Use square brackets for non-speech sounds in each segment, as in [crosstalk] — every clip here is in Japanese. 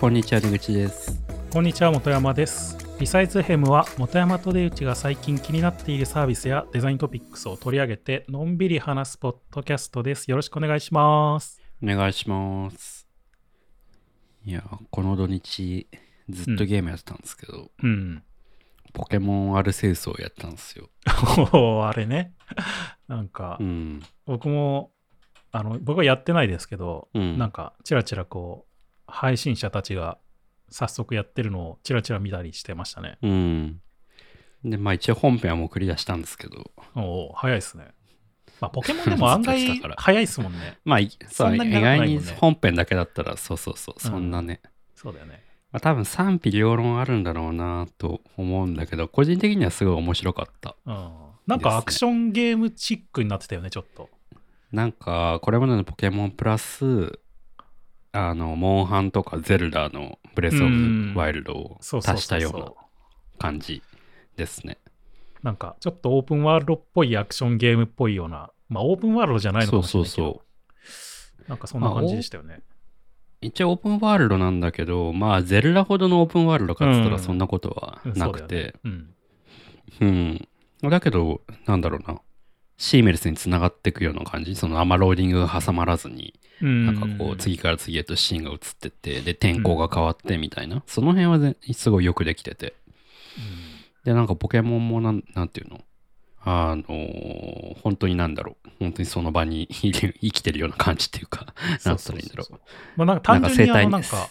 こんにちは、出口です。こんにちは、本山です。リサイズヘムは、本山と出口が最近気になっているサービスやデザイントピックスを取り上げて、のんびり話すポッドキャストです。よろしくお願いします。お願いします。いや、この土日、ずっとゲームやってたんですけど、うん。ポケモンアルセウスをやったんですよ。[laughs] おーあれね。[laughs] なんかう、ん。僕も、あの、僕はやってないですけど、うん。なんか、ちらちらこう、配信者たちが早速やってるのをちらちら見たりしてましたね。うん。で、まあ一応本編はもうクリアしたんですけど、おお早いですね。まあ、ポケモンでも案外 [laughs] 早いですもんね。まあ、いそう、意外に本編だけだったら、そうそうそう、そんなね。そうだよね。まあ多分賛否両論あるんだろうなと思うんだけど、個人的にはすごい面白かった。うん。なんかアクションゲームチックになってたよね、ちょっと。なんか、これまでのポケモンプラス、あの、モンハンとかゼルダのブレスオうんブワイルドをそうそう足しそうそうたような感じですね。なんかちょっとオープンワールドっぽいアクションゲームっぽいような、まあオープンワールドじゃないのかもしれないけど、そうそうなんかそんな感じでしたよね。一応オープンワールドなんだけど、まあ、ゼルダほどのオープンワールドかっつったうんらそんなことはうんなくて、うん。うん。だけど、なんだろうな。シーメレスにつながっていくような感じ。そのあんまローディングが挟まらずに、ななんかこう、次から次へとシーンが映ってって、で、天候が変わってみたいな。その辺はぜすごいよくできてて。で、なんかポケモンもなん、なんていうの？あのー本当になんだろう。本当にその場に [laughs] 生きてるような感じっていうか、なんつったらいいんだろそうまあなんか単純になか生態なんんか、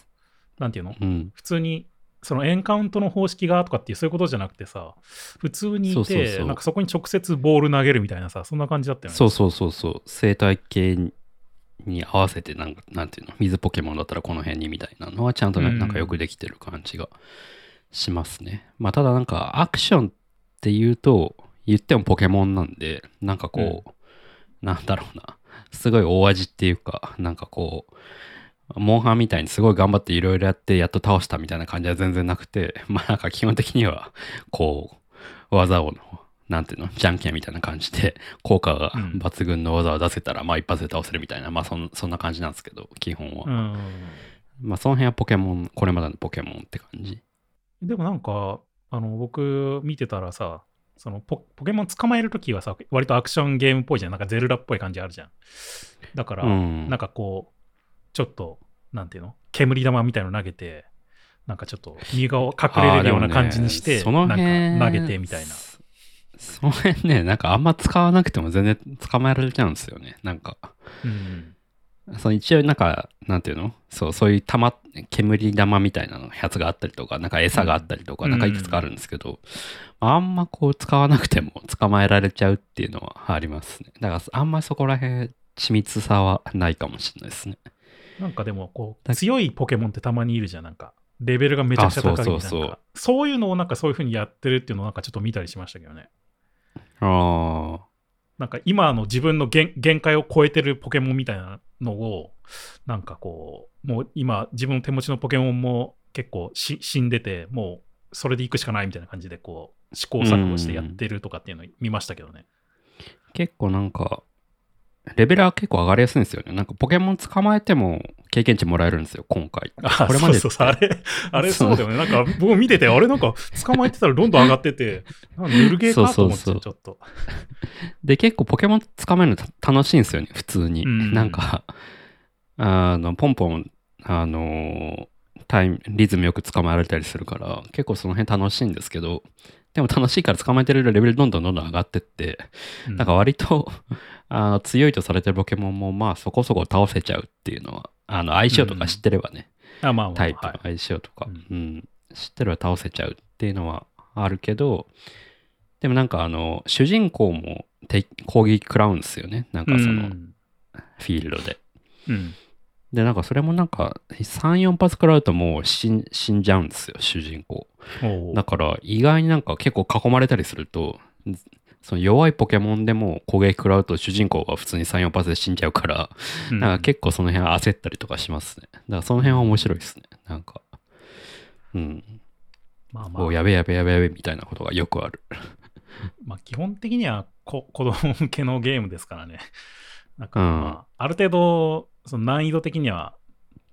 なんていうの？う。うん。普通にそのエンカウントの方式がとかっていうそういうことじゃなくてさ、普通にいて、なんかそこに直接ボール投げるみたいなさ、そんな感じだったよね。そうそうそうそう。生態系に合わせてなんか、なんていうの、水ポケモンだったらこの辺にみたいなのはちゃんとね、うんなんかよくできてる感じがしますね。まあただなんかアクションって言うと、言ってもポケモンなんで、なんかこう、なんだろうな。すごい大味っていうか、なんかこう、モンハンみたいにすごい頑張っていろいろやってやっと倒したみたいな感じは全然なくて、[laughs] まあなんか基本的には、こう、技を、なんていうの、じゃんけんみたいな感じで、[laughs] 効果がうん抜群の技を出せたら、まあ一発で倒せるみたいな、まあそんそんな感じなんですけど、基本は。うん。まあその辺はポケモン、これまでのポケモンって感じ。でもなんか、あの、僕見てたらさ、そのポポケモン捕まえるときはさ、割とアクションゲームっぽいじゃん。なんかゼルダっぽい感じあるじゃん。だから、うんなんかこう、ちょっと、なんていうの？煙玉みたいの投げて、なんかちょっと身が隠れれるような感じにして、ねその辺なんか投げてみたいな。そその辺ね、なんかあんま使わなくても全然捕まえられちゃうんですよね。なんか、うん。その一応なんか、なんていうの？そう、そういう玉、煙玉みたいなのやつがあったりとか、なんか餌があったりとか、うんなんかいくつかあるんですけど、あんまこう使わなくても捕まえられちゃうっていうのはありますね。だからあんまそこら辺、緻密さはないかもしれないですね。なんかでも、こう、だ強いポケモンってたまにいるじゃん。なんか、レベルがめちゃくちゃ高いみたいな。あそうそうそういうのをなんかそういう風にやってるっていうのをなんかちょっと見たりしましたけどね。ああ。なんか今の自分の限限界を超えてるポケモンみたいなのを、なんかこう、もう今自分の手持ちのポケモンも結構し死んでて、もうそれで行くしかないみたいな感じでこう、試行錯誤してやってるとかっていうのを見ましたけどね。結構なんか、レベルは結構上がりやすいんですよね。なんかポケモン捕まえても経験値もらえるんですよ、今回。あこれまでそうそうそう、あれ、あれそうそうだよね。なんか僕見てて、あれなんか捕まえてたらどんどん上がってて、なんかぬるゲーかと思って、ちそうそうょっと。で、結構ポケモン捕まえるのた楽しいんですよね、普通に。うんなんか、あの、ポンポン、あの、タイム、リズムよく捕まえられたりするから、結構その辺楽しいんですけど、でも楽しいから捕まえてるレベルどんどんどんどん上がってって、うん。なんか割と [laughs] あの強いとされてるポケモンもまあそこそこ倒せちゃうっていうのは、あの相性とか知ってればね、あまあまあ、タイプのはい相性とか、うん。うん、知ってれば倒せちゃうっていうのはあるけど、でもなんかあの、主人公もて攻撃食らうんですよね。なんかそのうん。フィールドで。うんで、なんかそれもなんか3、4発食らうともう死ん死んじゃうんですよ、主人公。だから意外になんか結構囲まれたりすると、その弱いポケモンでも攻撃食らうと主人公が普通に3、4発で死んじゃうから、うんなんか結構その辺焦ったりとかしますね。だからその辺は面白いですね。なんか、うん。まあまあやべえやべえやべえやべえみたいなことがよくある。[laughs] まあ、基本的にはこ子供向けのゲームですからね。なんかうんまあ、ある程度、その難易度的には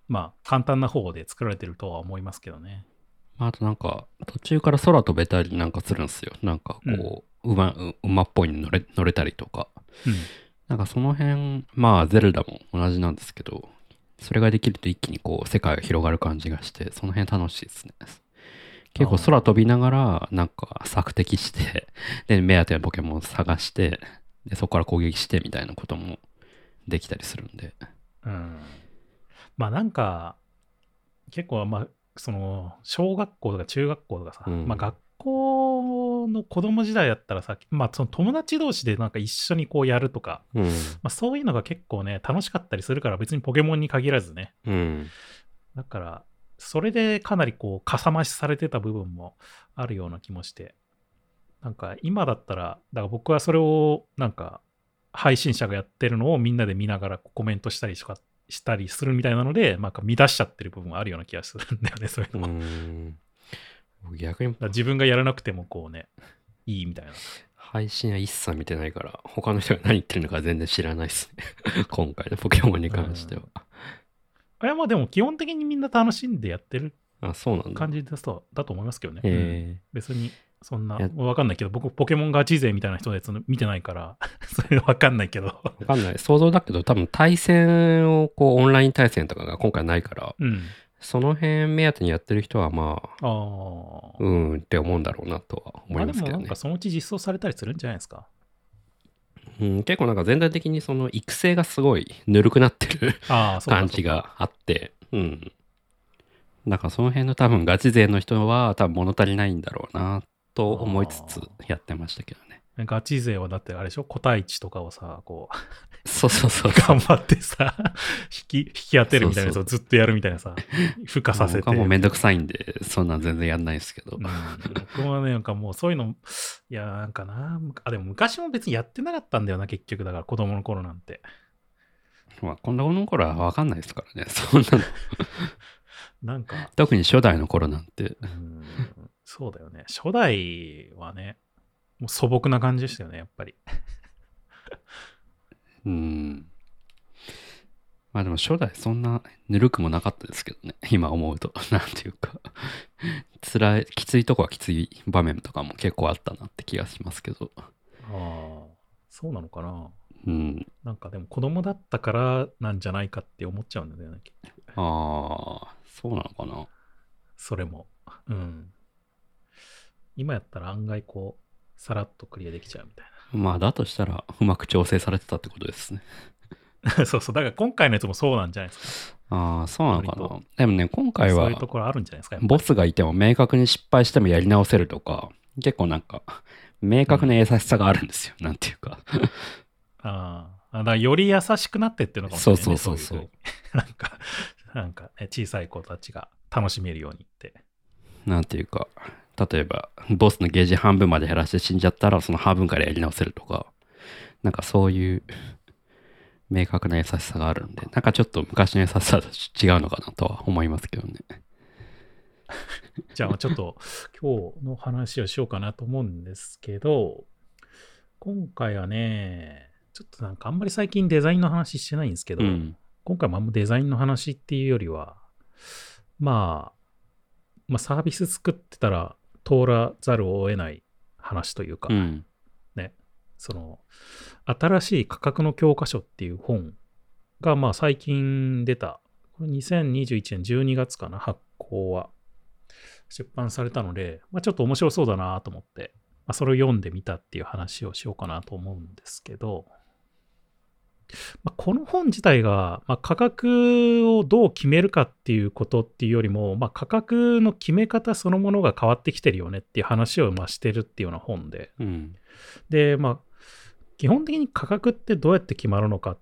まあ、簡単な方で作られてるとは思いますけどね。まあ、あとなんか、途中から空飛べたりなんかするんですよ。なんかこう、馬、う馬っぽいの乗れ乗れたりとか。うん。なんかその辺、まあ、ゼルダも同じなんですけど、それができると一気にこう、世界が広がる感じがして、その辺楽しいですね。結構空飛びながら、なんか索敵して、で、目当てのポケモンを探して、で、そこから攻撃してみたいなこともできたりするんで。うん。まあなんか、結構まあ、その、小学校とか中学校とかさ、うんまあ学校の子供時代だったらさ、まあその友達同士でなんか一緒にこうやるとか、うん。まあそういうのが結構ね、楽しかったりするから別にポケモンに限らずね。うん。だから、それでかなりこう、かさ増しされてた部分もあるような気もして、なんか今だったら、だから僕はそれをなんか配信者がやってるのをみんなで見ながらコメントしたりとかしたりするみたいなので、なんか乱しちゃってる部分があるような気がするんだよね、[laughs] そういううのは。だかん。僕逆にら自分がやらなくてもこうね、いいみたいな。配信は一切見てないから、他の人が何言ってるのか全然知らないですね。[laughs] 今回のポケモンに関しては。あれはまあでも基本的にみんな楽しんでやってるあ、そうなんだ。感じだとだと思いますけどね。うんへ別にそんなわかんないけど、僕ポケモンガチ勢みたいな人のやつ見てないから、[laughs] それわかんないけど。え。わかんない。想像だけど、多分対戦を、こう、オンライン対戦とかが今回ないから、うん。その辺目当てにやってる人は、まあ、ああ。うんって思うんだろうなとは思いますけどねまあでもなんか。そのうち実装されたりするんじゃないですか？うん、結構なんか全体的にその育成がすごいぬるくなってる感じ。があって、うん。だからその辺の多分ガチ勢の人は多分物足りないんだろうなと思いつつやってましたけどね。ガチ勢はだってあれでしょ？個体値とかをさ、こう、そうそうそう。[laughs] 頑張ってさ、引き、引き当てるみたいなやつをずっとやるみたいなさ、付加させて。僕はもうめんどくさいんで、そんなん全然やんないですけどうん。僕はね、なんかもうそういうの、いや、なんかな、あ、でも昔も別にやってなかったんだよな、結局、だから子供の頃なんて。まあ、こんなの頃はわかんないですからね。そんなの。[laughs] なんか、[laughs] 特に初代の頃なんて。うん、そうだよね。初代はね、もう素朴な感じでしたよね、やっぱり。[laughs] うん。まあでも初代そんなぬるくもなかったですけどね。今思うと。[laughs] なんていうか。辛い、きついとこはきつい場面とかも結構あったなって気がしますけど。ああ、そうなのかな。うん。なんかでも子供だったからなんじゃないかって思っちゃうんだよね、結局。ああ、そうなのかな。それも。うん。今やったら案外こう、さらっとクリアできちゃうみたいまあだとしたらうまく調整されてたってことですね。な。[laughs] そうそう。だから今回のやつもそうなんじゃないですか。ああ、そうなのか割な。でもね、今回はそういうところあるんじゃないですか。ボスがいても明確に失敗してもやり直せるとか、結構なんか、[laughs] 明確な優しさがあるんですよ。なんていうか。ああ。だからより優しくなってっていうのかもしれない、ね。そうそうそうそうい風に [laughs] なんか、なんかね、小さい子たちが楽しめるようにって。なんていうか、例えば、ボスのゲージ半分まで減らして死んじゃったら、その半分からやり直せるとか、なんかそういう [laughs] 明確な優しさがあるんで、なんかちょっと昔の優しさと違うのかなとは思いますけどね。[laughs] じゃあちょっと今日の話をしようかなと思うんですけど、今回はね、ちょっとなんかあんまり最近デザインの話してないんですけど、うん。今回もあんまデザインの話っていうよりは、まあ、まあサービス作ってたら通らざるを得ない話というか、うん。その、新しい価格の教科書っていう本が、まあ最近出た、これ2021年12月かな、発行は。出版されたので、まあちょっと面白そうだなと思って、まあそれを読んでみたっていう話をしようかなと思うんですけど、まあ、この本自体が、まあ、価格をどう決めるかっていうことっていうよりも、まあ、価格の決め方そのものが変わってきてるよねっていう話をまあしてるっていうような本で、うん。で、まあ、基本的に価格ってどうやって決まるのかって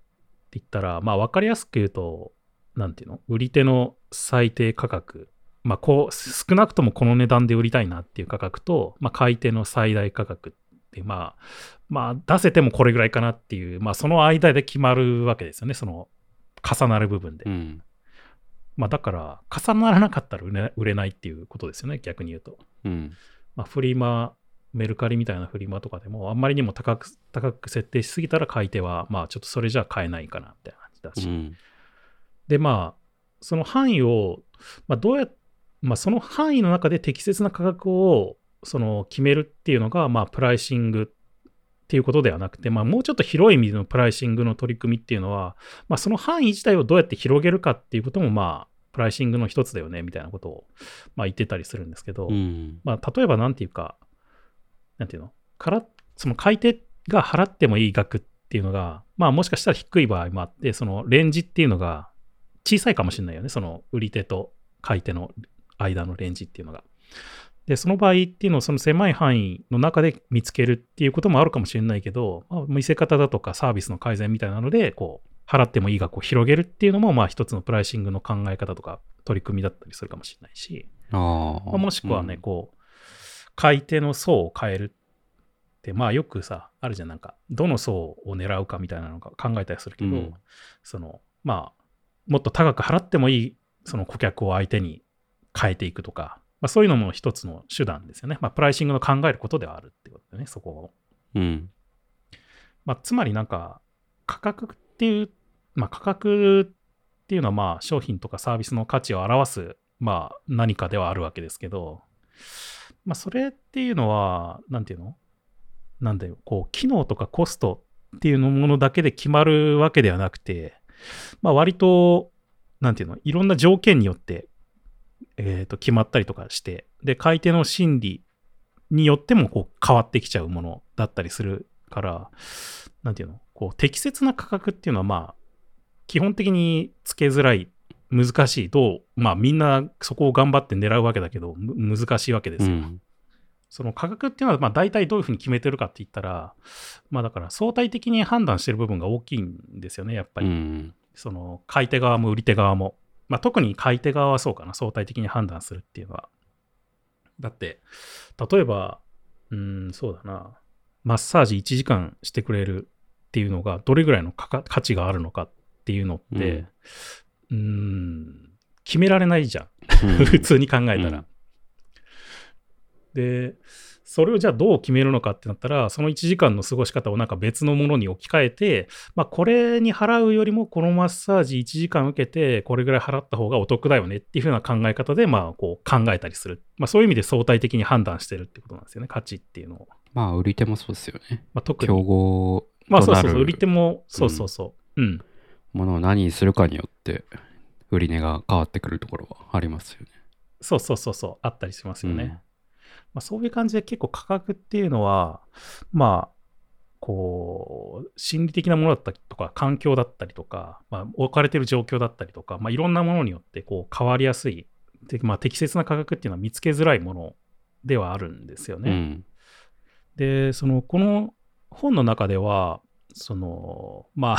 言ったら、まあ、わかりやすく言うと、なんていうの？売り手の最低価格、まあ、こう、少なくともこの値段で売りたいなっていう価格と、まあ、買い手の最大価格って、まあ、まあ、出せてもこれぐらいかなっていう、まあ、その間で決まるわけですよね、その、重なる部分で。うん。まあ、だから、重ならなかったら売れないっていうことですよね、逆に言うと。うん。まあ、フリマ、メルカリみたいなフリマとかでも、あんまりにも高く高く設定しすぎたら買い手は、まあちょっとそれじゃ買えないかなって感じだし。うん。で、まあ、その範囲を、まあ、どうやまあ、その範囲の中で適切な価格をその決めるっていうのが、まあ、プライシングっていうことではなくて、まあ、もうちょっと広い意味でのプライシングの取り組みっていうのは、まあ、その範囲自体をどうやって広げるかっていうことも、まあ、プライシングの一つだよねみたいなことを、まあ、言ってたりするんですけど、うん。まあ、例えばなんていうか、なんていうの？からその買い手が払ってもいい額っていうのが、まあ、もしかしたら低い場合もあって、そのレンジっていうのが小さいかもしれないよね。その売り手と買い手の間のレンジっていうのが。で、その場合っていうのをその狭い範囲の中で見つけるっていうこともあるかもしれないけど、まあ、見せ方だとかサービスの改善みたいなので、こう、払ってもいい額を広げるっていうのも、まあ一つのプライシングの考え方とか取り組みだったりするかもしれないし、ああ。まあもしくはね、うん。こう、買い手の層を変えるって、まあよくさ、あるじゃん、なんか、どの層を狙うかみたいなのが考えたりするけど、うん。その、まあ、もっと高く払ってもいい、その顧客を相手に変えていくとか、まあそういうのも一つの手段ですよね。まあプライシングの考えることではあるってことだよね、そこを。うん。まあ、つまりなんか価格っていう、まあ、価格っていうのはまあ商品とかサービスの価値を表すまあ何かではあるわけですけど、まあ、それっていうのは、なんていうの？なんだよ、こう、機能とかコストっていうのものだけで決まるわけではなくて、まあ、割と、なんていうの、いろんな条件によって、えーと決まったりとかして、で、買い手の心理によってもこう変わってきちゃうものだったりするから、なんていうの？こう適切な価格っていうのはまあ基本的につけづらい難しいどうまあみんなそこを頑張って狙うわけだけどむ難しいわけですよ、うん。その価格っていうのはまあ大体どういうふうに決めてるかって言ったらまあだから相対的に判断してる部分が大きいんですよねやっぱり、うん。その買い手側も売り手側も、まあ、特に買い手側はそうかな相対的に判断するっていうのは。だって。例えばうーんそうだな。マッサージ1時間してくれるっていうのがどれぐらいの価値があるのかっていうのってうーん決められないじゃん。[laughs] 普通に考えたら。うんで、それをじゃあどう決めるのかってなったら、その1時間の過ごし方をなんか別のものに置き換えて、まあ、これに払うよりもこのマッサージ1時間受けて、これぐらい払った方がお得だよねっていう風な考え方で、まあ、こう考えたりする。まあ、そういう意味で相対的に判断してるってことなんですよね、価値っていうのを。まあ、売り手もそうですよね。まあ、特競に。合まあ、そうそうそう、売り手も、そうそうそう。うん。ものを何にするかによって、売り値が変わってくるところはありますよね。そうそうそうそう、あったりしますよね。うんまあ、そういう感じで結構価格っていうのは、まあ、こう、心理的なものだったりとか、環境だったりとか、まあ、置かれてる状況だったりとか、まあ、いろんなものによってこう変わりやすい、でまあ、適切な価格っていうのは見つけづらいものではあるんですよね。うん。で、その、この本の中では、その、まあ、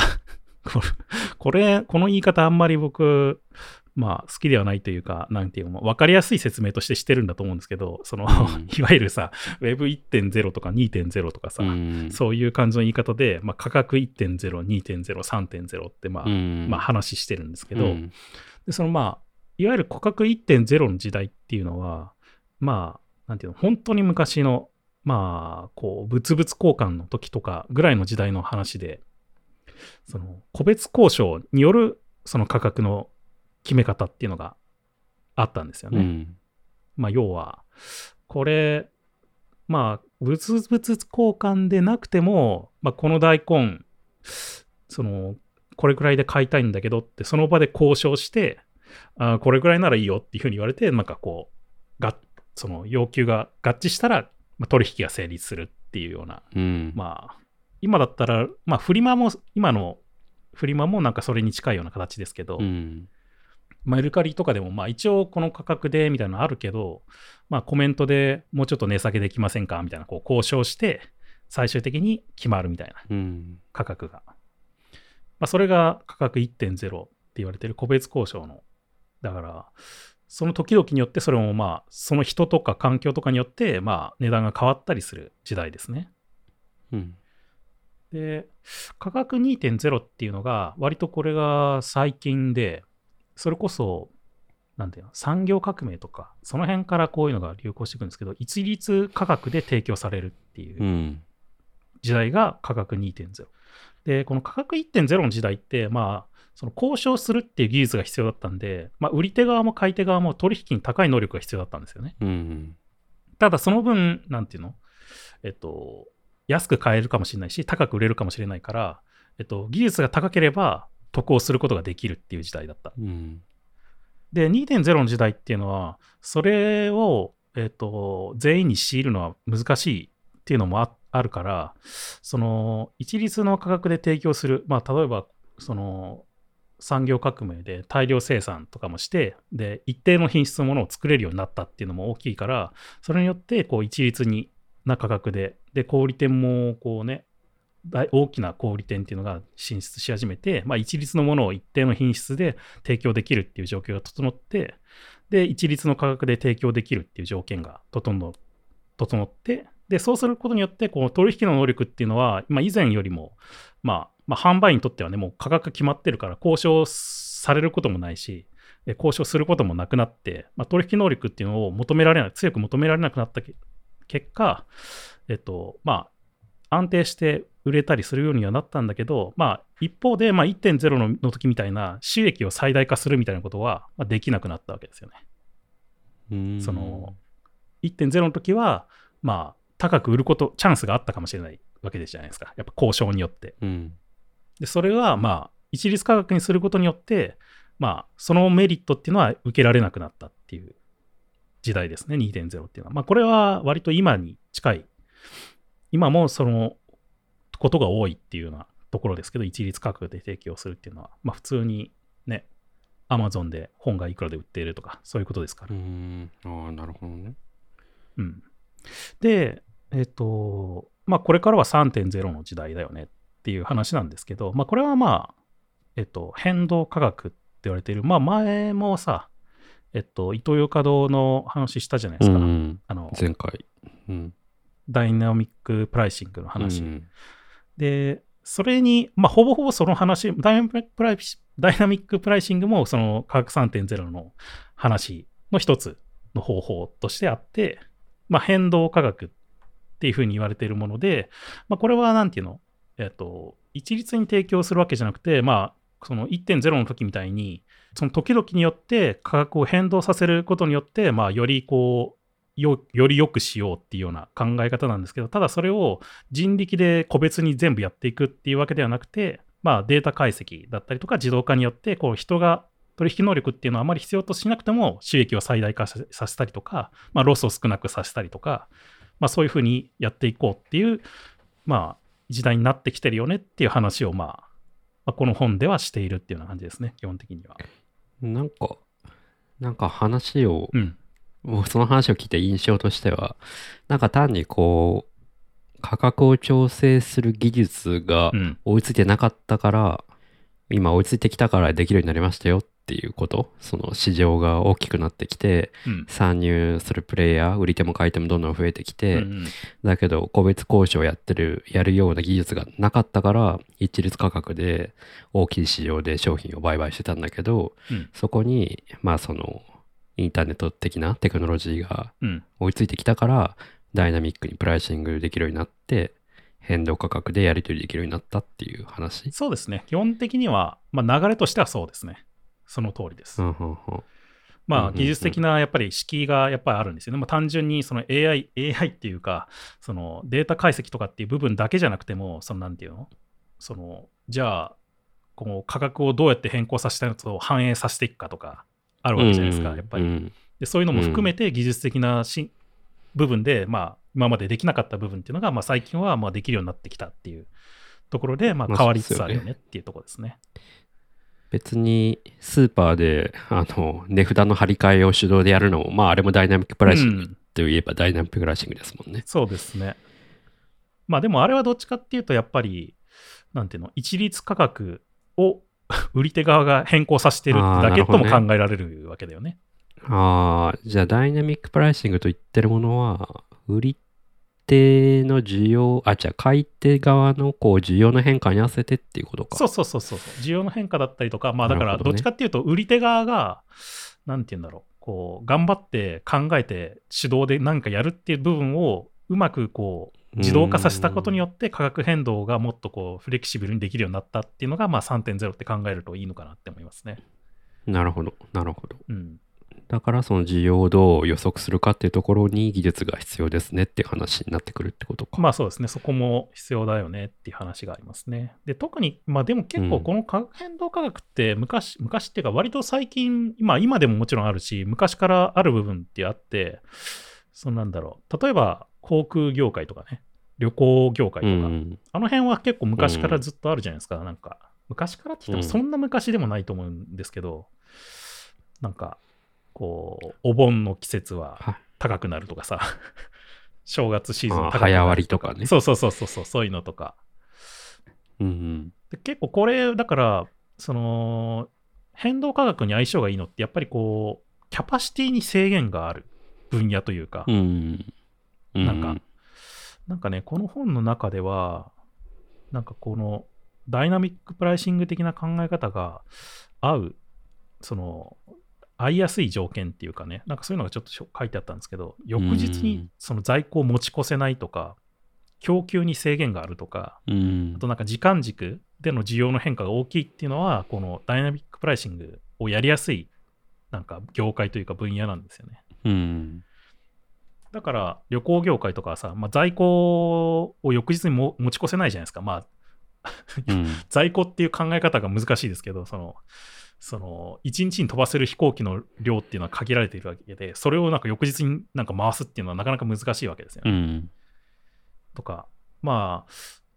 [laughs] これこの言い方あんまり僕、まあ、好きではないというか、なんていうの、わかりやすい説明としてしてるんだと思うんですけど、その、うん。[laughs] いわゆるさ、Web1.0 とか2.0とかさ、うん。そういう感じの言い方で、まあ、価格1.0、2.0、3.0って、まあ、うん。まあ、話してるんですけど、うん。で、そのまあ、いわゆる価格1.0の時代っていうのは、まあ、なんていうの、本当に昔の、まあ、こう、物々交換の時とかぐらいの時代の話で、その、個別交渉による、その価格の決め方っていうのがあったんですよね。うんまあ、要は、これ、まあ、物々交換でなくても、まあ、この大根、その、これくらいで買いたいんだけどって、その場で交渉して、あーこれくらいならいいよっていうふうに言われて、なんかこう、がその要求が合致したら、まあ、取引が成立するっていうような、うん。まあ、今だったら、まあ、フリマも、今のフリマもなんかそれに近いような形ですけど、うん。まあ、メルカリとかでも、まあ、一応この価格でみたいなのあるけど、まあ、コメントでもうちょっと値下げできませんかみたいな、こう交渉して、最終的に決まるみたいなうん。価格が。まあ、それが価格1.0って言われてる個別交渉の。だから、その時々によって、それもまあ、その人とか環境とかによって、まあ、値段が変わったりする時代ですね。うん。で、価格2.0っていうのが、割とこれが最近で、それこそ、なんていうの、産業革命とか、その辺からこういうのが流行していくんですけど、一律価格で提供されるっていううん時代が価格2.0。で、この価格1.0の時代って、まあ、その交渉するっていう技術が必要だったんで、まあ、売り手側も買い手側も取引に高い能力が必要だったんですよね。うん。ただその分、なんていうのえっと、安く買えるかもしれないし、高く売れるかもしれないから、えっと、技術が高ければ得をすることができるっていう時代だった。うん。で、2.0の時代っていうのは、それを、えっと、全員に強いるのは難しいっていうのもああるから、その、一律の価格で提供する、まあ、例えば、その、産業革命で大量生産とかもして、で、一定の品質のものを作れるようになったっていうのも大きいから、それによって、こう、一律にな価格で、で、小売店も、こうね、大大きな小売店っていうのが進出し始めて、まあ、一律のものを一定の品質で提供できるっていう状況が整って、で、一律の価格で提供できるっていう条件が整整って、で、そうすることによって、この取引の能力っていうのは、まあ、以前よりも、まあ、まあ、販売員にとってはね、もう価格決まってるから、交渉されることもないし、交渉することもなくなって、まあ、取引能力っていうのを求められない、強く求められなくなった結果、えっと、まあ、安定して売れたりするようにはなったんだけど、まあ、一方で、まあ、1.0のの時みたいな収益を最大化するみたいなことは、まあ、できなくなったわけですよね。うんその、1.0の時は、まあ、高く売ること、チャンスがあったかもしれないわけじゃないですか。やっぱ交渉によって。うん。で、それは、まあ、一律価格にすることによって、まあ、そのメリットっていうのは受けられなくなったっていう時代ですね、2.0っていうのは。まあ、これは割と今に近い。今もそのことが多いっていうようなところですけど、一律価格で提供するっていうのは、まあ、普通にね、アマゾンで本がいくらで売っているとか、そういうことですからう。ん。ああ、なるほどね。うん。で、えっ、と、まあ、これからは3.0の時代だよねっていう話なんですけど、まあ、これはまあ、えっ、と、変動価格って言われている、まあ、前もさ、えっ、と、イトーヨーカドーの話したじゃないですか。うん。あの、前回。うん。ダイナミックプライシングの話。うんで、それに、まあ、ほぼほぼその話、ダイナミックプライダイナミックプライシングも、その価格3.0の話の一つの方法としてあって、まあ、変動価格っていうふうに言われているもので、まあ、これはなんていうの、えっと、一律に提供するわけじゃなくて、まあ、その1.0の時みたいに、その時々によって価格を変動させることによって、まあ、よりこう、よより良くしようっていうような考え方なんですけど、ただそれを人力で個別に全部やっていくっていうわけではなくて、まあ、データ解析だったりとか自動化によってこう人が取引能力っていうのはあまり必要としなくても収益を最大化ささせたりとか、まあ、ロスを少なくさせたりとか、まあ、そういうふうにやっていこうっていう、まあ、時代になってきてるよねっていう話を、まあ、まあこの本ではしているっていうような感じですね、基本的には。なんか、なんか話を、うん。もうその話を聞いた印象としては、なんか単にこう、価格を調整する技術がうん。追いついてなかったから、今追いついてきたからできるようになりましたよっていうこと、その市場が大きくなってきて、うん。参入するプレイヤー、売り手も買い手もどんどん増えてきて、うんだけど個別交渉やってる、やるような技術がなかったから、一律価格で大きい市場で商品を売買してたんだけど、うんそこに、まあその、インターネット的なテクノロジーがうん。追いついてきたから、ダイナミックにプライシングできるようになって、変動価格でやり取りできるようになったっていう話。そうですね。基本的には、まあ、流れとしてはそうですね。その通りです。うんうんうんまあ、技術的なやっぱり敷居がやっぱりあるんですよね。まあ、単純にその AI、AI っていうか、そのデータ解析とかっていう部分だけじゃなくても、そのなんていうの？その、じゃあ、この価格をどうやって変更させたやつを反映させていくかとか、あるわけじゃないですか、やっぱり。うんでそういうのも含めて技術的なし、部分で、まあ、今までできなかった部分っていうのが、まあ、最近はまあできるようになってきたっていうところで、まあ、まあ変わりつつあるよねっていうところですね。別にスーパーであの値札の張り替えを手動でやるのも、まああれもダイナミックプライシングうんといえばダイナミックプライシングですもんね。そうですね。まあでもあれはどっちかっていうと、やっぱり、なんていうの、一律価格を [laughs] 売り手側が変更させてるだけとも考えられるわけだよね。ああ、じゃあダイナミックプライシングと言ってるものは、売り手の需要、あ、じゃあ買い手側のこう需要の変化に合わせてっていうことか。そうそうそうそう。需要の変化だったりとか、まあだからどっちかっていうと、売り手側が、なんていうんだろう、こう、頑張って考えて手動で何かやるっていう部分をうまくこう、自動化させたことによって価格変動がもっとこうフレキシブルにできるようになったっていうのが、まあ、3.0って考えるといいのかなって思いますね。なるほど、なるほど。うん。だからその需要をどう予測するかっていうところに技術が必要ですねっていう話になってくるってことか。まあそうですね、そこも必要だよねっていう話がありますね。で、特に、まあでも結構この価格変動価格って昔、昔っていうか割と最近、今、今でももちろんあるし、昔からある部分ってあって、そのなんだろう、例えば航空業界とかね、旅行業界とか、うん。あの辺は結構昔からずっとあるじゃないですか、なんか。昔からって言ってもそんな昔でもないと思うんですけど、なんか、こう、お盆の季節はは高くなるとかさ、[laughs] 正月シーズン高くなる早割りとかねそうそうそうそうそう、そういうのとか。うんうん。で結構これ、だから、その、変動価格に相性がいいのって、やっぱりこう、キャパシティに制限がある分野というか、うん。うなんか、なんかね、この本の中では、なんかこのダイナミックプライシング的な考え方が合う、その、合いやすい条件っていうかね、なんかそういうのがちょっと書いてあったんですけど、翌日にうんその在庫を持ち越せないとか、供給に制限があるとか、うんあとなんか時間軸での需要の変化が大きいっていうのは、このダイナミックプライシングをやりやすい、なんか業界というか分野なんですよね。うん。だから旅行業界とかはさ、まあ、在庫を翌日にも持ち越せないじゃないですか。まあ、うん。[laughs] 在庫っていう考え方が難しいですけど、その、その、1日に飛ばせる飛行機の量っていうのは限られているわけで、それをなんか翌日になんか回すっていうのはなかなか難しいわけですよね。うん。とか、まあ、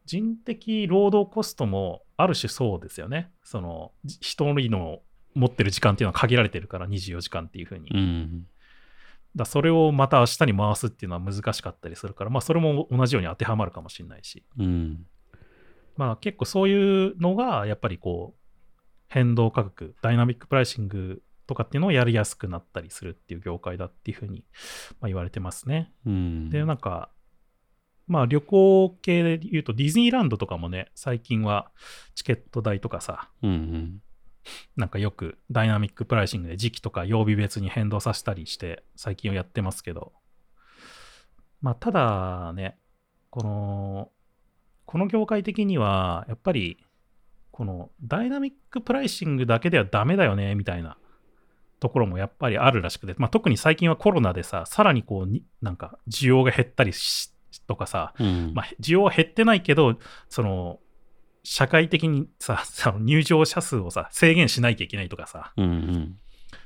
人的労働コストもある種そうですよね。その、じ人の持ってる時間っていうのは限られてるから、24時間っていうふうに。うん。だそれをまた明日に回すっていうのは難しかったりするから、まあ、それも同じように当てはまるかもしれないし、うん。まあ、結構そういうのが、やっぱりこう、変動価格、ダイナミックプライシングとかっていうのをやりやすくなったりするっていう業界だっていうふうに、まあ、言われてますね。うん。で、なんか、まあ旅行系で言うとディズニーランドとかもね、最近はチケット代とかさ、うんうん。なんかよくダイナミックプライシングで時期とか曜日別に変動させたりして最近はやってますけど、まあただね、この、この業界的にはやっぱりこのダイナミックプライシングだけではダメだよねみたいなところもやっぱりあるらしくて、まあ特に最近はコロナでさ、さらにこうになんか需要が減ったりしとかさ、うん。まあ、需要は減ってないけど、その、社会的にさ、[laughs] その入場者数をさ、制限しなきゃいけないとかさ、うんうん。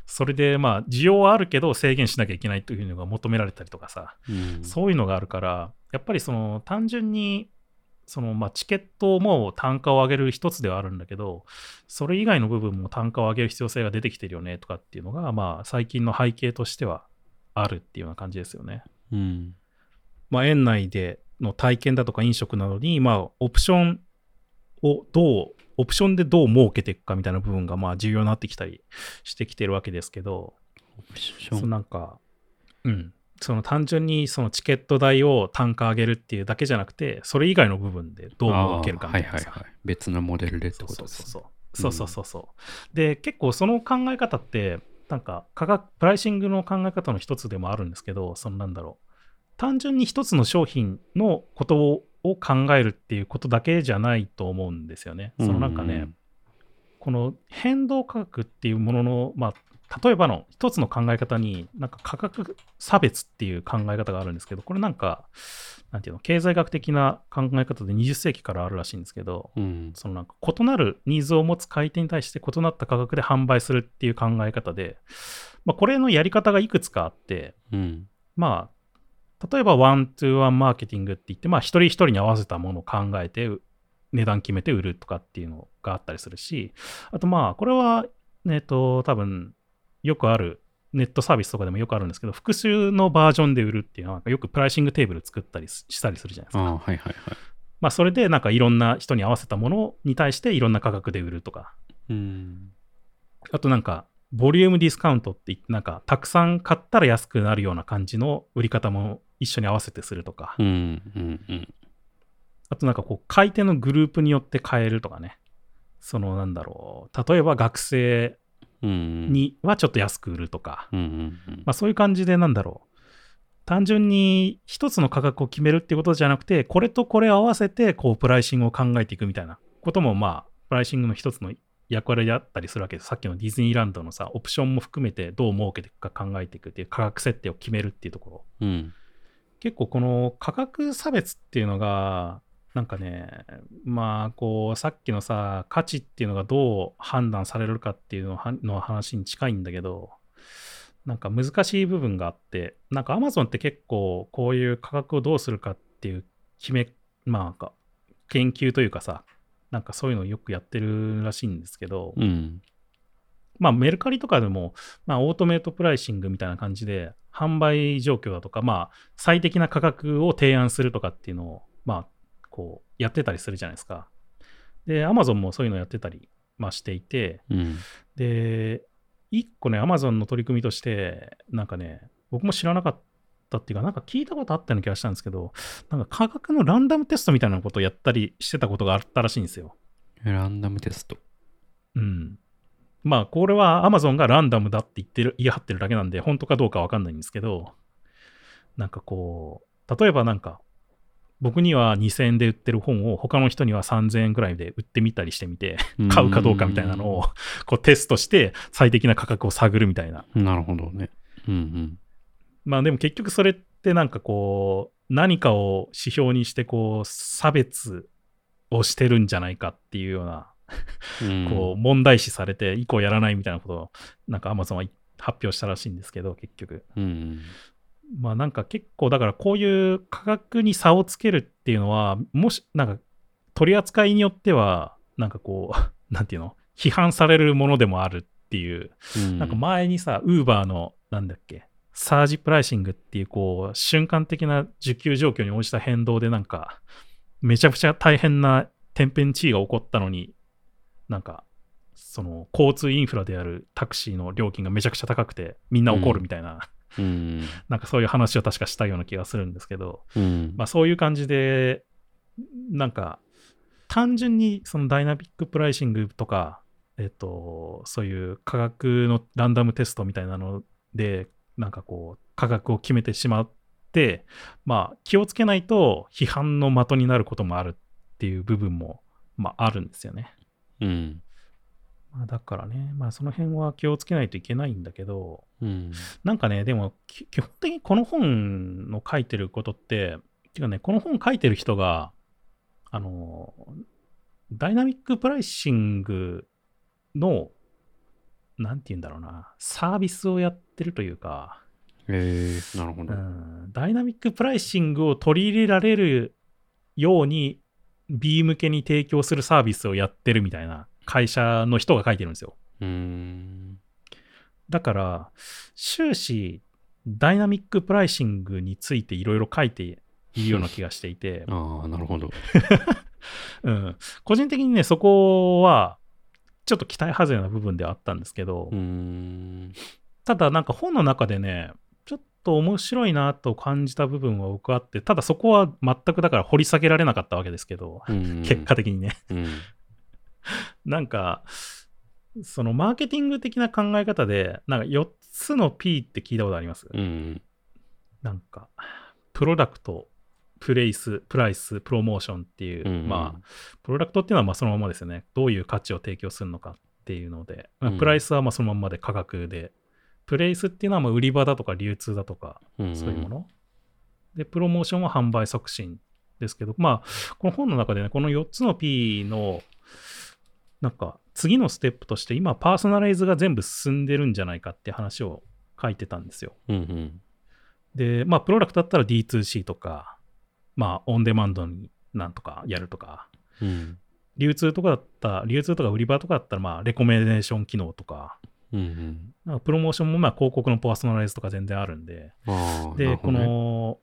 それでまあ、需要はあるけど制限しなきゃいけないというのが求められたりとかさ、うん。そういうのがあるから、やっぱりその、単純に、そのまあチケットも単価を上げる一つではあるんだけど、それ以外の部分も単価を上げる必要性が出てきてるよねとかっていうのが、まあ最近の背景としてはあるっていうような感じですよね。うん。まあ、園内での体験だとか飲食などに、まあ、オプションをどう、オプションでどう設けていくかみたいな部分が、まあ、重要になってきたりしてきてるわけですけど、オプシそョン。のなんか、うん、その単純にそのチケット代を単価上げるっていうだけじゃなくて、それ以外の部分でどう設けるかみたいなはいはいはい。別のモデルでってことですそうね。そうそう。そうそうそうそう。で結構その考え方ってなんか価格プライシングの考え方の一つでもあるんですけどそのなんだろう。単純に一つの商品のことをを考えるっていうことだけじゃないと思うんですよね。そのなんかね、この変動価格っていうものの、まあ、例えばの一つの考え方に、なんか価格差別っていう考え方があるんですけど、これなんか、なんていうの、経済学的な考え方で20世紀からあるらしいんですけど、うん。そのなんか異なるニーズを持つ買い手に対して異なった価格で販売するっていう考え方で、まあ、これのやり方がいくつかあって、うん。まあ、例えばワントゥーワンマーケティングって言って、まあ一人一人に合わせたものを考えて、う値段決めて売るとかっていうのがあったりするし、あとまあ、これは、えっと、多分、よくある、ネットサービスとかでもよくあるんですけど、複数のバージョンで売るっていうのは、よくプライシングテーブル作ったりししたりするじゃないですか。はいはいはい。まあ、それでなんかいろんな人に合わせたものに対していろんな価格で売るとか、うん。あとなんか、ボリュームディスカウントって言って、なんか、たくさん買ったら安くなるような感じの売り方も一緒に合わせてするとか、うん。うん。うん。あとなんかこう、買い手のグループによって買えるとかね。そのなんだろう、例えば学生うん。にはちょっと安く売るとか、うん。うん。まあそういう感じでなんだろう。単純に一つの価格を決めるっていうことじゃなくて、これとこれを合わせて、こう、プライシングを考えていくみたいなことも、まあ、プライシングの一つの役割だったりするわけです。さっきのディズニーランドのさ、オプションも含めてどう設けていくか考えていくっていう価格設定を決めるっていうところ。うん。結構この価格差別っていうのが、なんかね、まあ、こう、さっきのさ、価値っていうのがどう判断されるかっていうのはの話に近いんだけど、なんか難しい部分があって、なんか Amazon って結構こういう価格をどうするかっていう決め、まあなんか研究というかさ、なんかそういうのをよくやってるらしいんですけど、うん。まあメルカリとかでも、まあオートメイトプライシングみたいな感じで、販売状況だとか、まあ最適な価格を提案するとかっていうのを、まあこうやってたりするじゃないですか。で、Amazon もそういうのやってたり、まあ、していて、うん。で、一個ね、Amazon の取り組みとして、なんかね、僕も知らなかったっていうか、なんか聞いたことあったような気がしたんですけど、なんか価格のランダムテストみたいなことをやったりしてたことがあったらしいんですよ。ランダムテスト。うん。まあ、これは Amazon がランダムだって言ってる、言い張ってるだけなんで、本当かどうかわかんないんですけど、なんかこう、例えばなんか、僕には2000円で売ってる本を他の人には3000円ぐらいで売ってみたりしてみて、買うかどうかみたいなのをこうテストして最適な価格を探るみたいな。なるほどね。うんまあでも結局それってなんかこう、何かを指標にしてこう、差別をしてるんじゃないかっていうようなこう問題視されて以降やらないみたいなことをなんか Amazon は発表したらしいんですけど結局。うん。まあなんか結構だからこういう価格に差をつけるっていうのはもしなんか取り扱いによってはなんかこう [laughs] なんていうの？批判されるものでもあるっていう、うん。なんか前にさ Uber のなんだっけ？サージプライシングっていうこう瞬間的な需給状況に応じた変動でなんかめちゃくちゃ大変な天変地異が起こったのになんかその交通インフラであるタクシーの料金がめちゃくちゃ高くてみんな怒るみたいな、うん。なんかそういう話を確かしたような気がするんですけど、うん。まあそういう感じでなんか単純にそのダイナミックプライシングとかえっとそういう価格のランダムテストみたいなのでなんかこう価格を決めてしまってまあ気をつけないと批判の的になることもあるっていう部分もまああるんですよね。うん。まあ、だからね、まあその辺は気をつけないといけないんだけど、うん。なんかね、でもき基本的にこの本の書いてることって、てかね、この本書いてる人が、あの、ダイナミックプライシングの、なんて言うんだろうな、サービスをやってるというか、えー、なるほうど。ん、ダイナミックプライシングを取り入れられるように B 向けに提供するサービスをやってるみたいな会社の人が書いてるんですよ。うーん。だから、終始、ダイナミックプライシングについていろいろ書いているような気がしていて、[laughs] ああ、なるほど。[laughs] うん、個人的にね、そこは、ちょっと期待外れな部分ではあったんですけど、うーん。ただなんか本の中でね、ちょっと面白いなと感じた部分は僕はあって、ただそこは全くだから掘り下げられなかったわけですけど、うん結果的にね。うん。[laughs] なんか、そのマーケティング的な考え方で、なんか4つの P って聞いたことあります、うん。なんか、プロダクト、プレイス、プライス、プロモーションっていう、うんまあ、プロダクトっていうのはまあそのままですよね。どういう価値を提供するのかっていうので、まあうんプライスはまあそのままで価格で、プレイスっていうのはまあ売り場だとか流通だとか、うん。そういうもの。で、プロモーションは販売促進ですけど、まあ、この本の中でね、この4つの P の、なんか、次のステップとして、今、パーソナライズが全部進んでるんじゃないかって話を書いてたんですよ。うんうん。で、まあ、プロダクトだったら D2C とか、まあ、オンデマンドになんとかやるとか、うん。流通とかだったら、流通とか売り場とかだったら、まあ、レコメンデーション機能とか、うんうん。なんかプロモーションもまあ広告のパーソナライズとか全然あるんで、で、ね、の、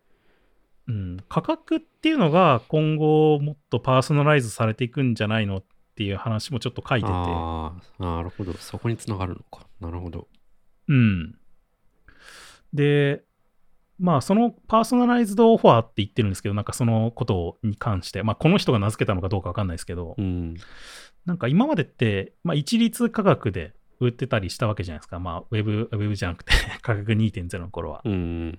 うん、価格っていうのが今後もっとパーソナライズされていくんじゃないのっていう話もちょっと書いてて、ああ、なるほど。そこにつながるのか。なるほど。うん。で、まあそのパーソナライズドオファーって言ってるんですけど、なんかそのことに関して、まあこの人が名付けたのかどうかわかんないですけど、うん。なんか今までって、まあ一律価格で売ってたりしたわけじゃないですか。まあウェブ、ウェブじゃなくて [laughs] 価格2.0の頃は。うん。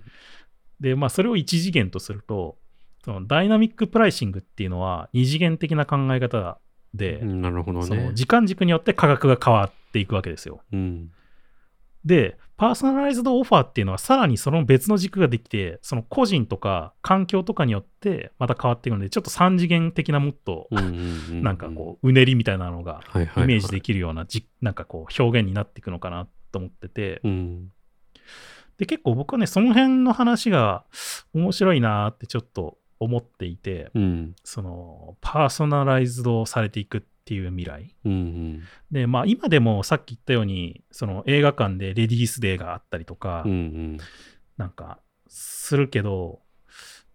で、まあ、それを1次元とすると、そのダイナミックプライシングっていうのは2次元的な考え方で、なるほどね。時間軸によって価格が変わっていくわけですよ。うん。で、パーソナライズドオファーっていうのはさらにその別の軸ができて、その個人とか環境とかによってまた変わっていくので、ちょっと3次元的なもっと、なんかこう、うねりみたいなのがイメージできるようなじ、なんかこう、表現になっていくのかなと思ってて、うん。で、結構僕はね、その辺の話が面白いなってちょっと思っていて、うん。その、パーソナライズドされていくっていう未来。うんうん。で、まあ今でもさっき言ったように、その映画館でレディースデーがあったりとか、うんうん。なんか、するけど、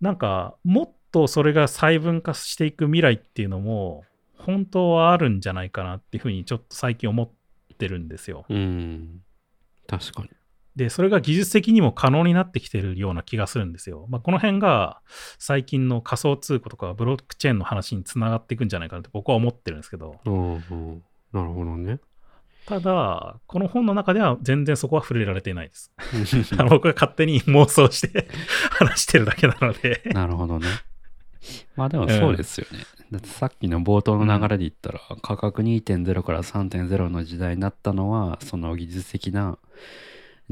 なんか、もっとそれが細分化していく未来っていうのも、本当はあるんじゃないかなっていうふうにちょっと最近思ってるんですよ。うん。確かに。で、それが技術的にも可能になってきてるような気がするんですよ。まあ、この辺が最近の仮想通貨とかブロックチェーンの話につながっていくんじゃないかなって僕は思ってるんですけど、うんうん。なるほどね。ただ、この本の中では全然そこは触れられていないです。[laughs] 僕が勝手に妄想して [laughs] 話してるだけなので。なるほどね。まあでもそうですよね。だってさっきの冒頭の流れで言ったら、価格2.0から3.0の時代になったのは、その技術的な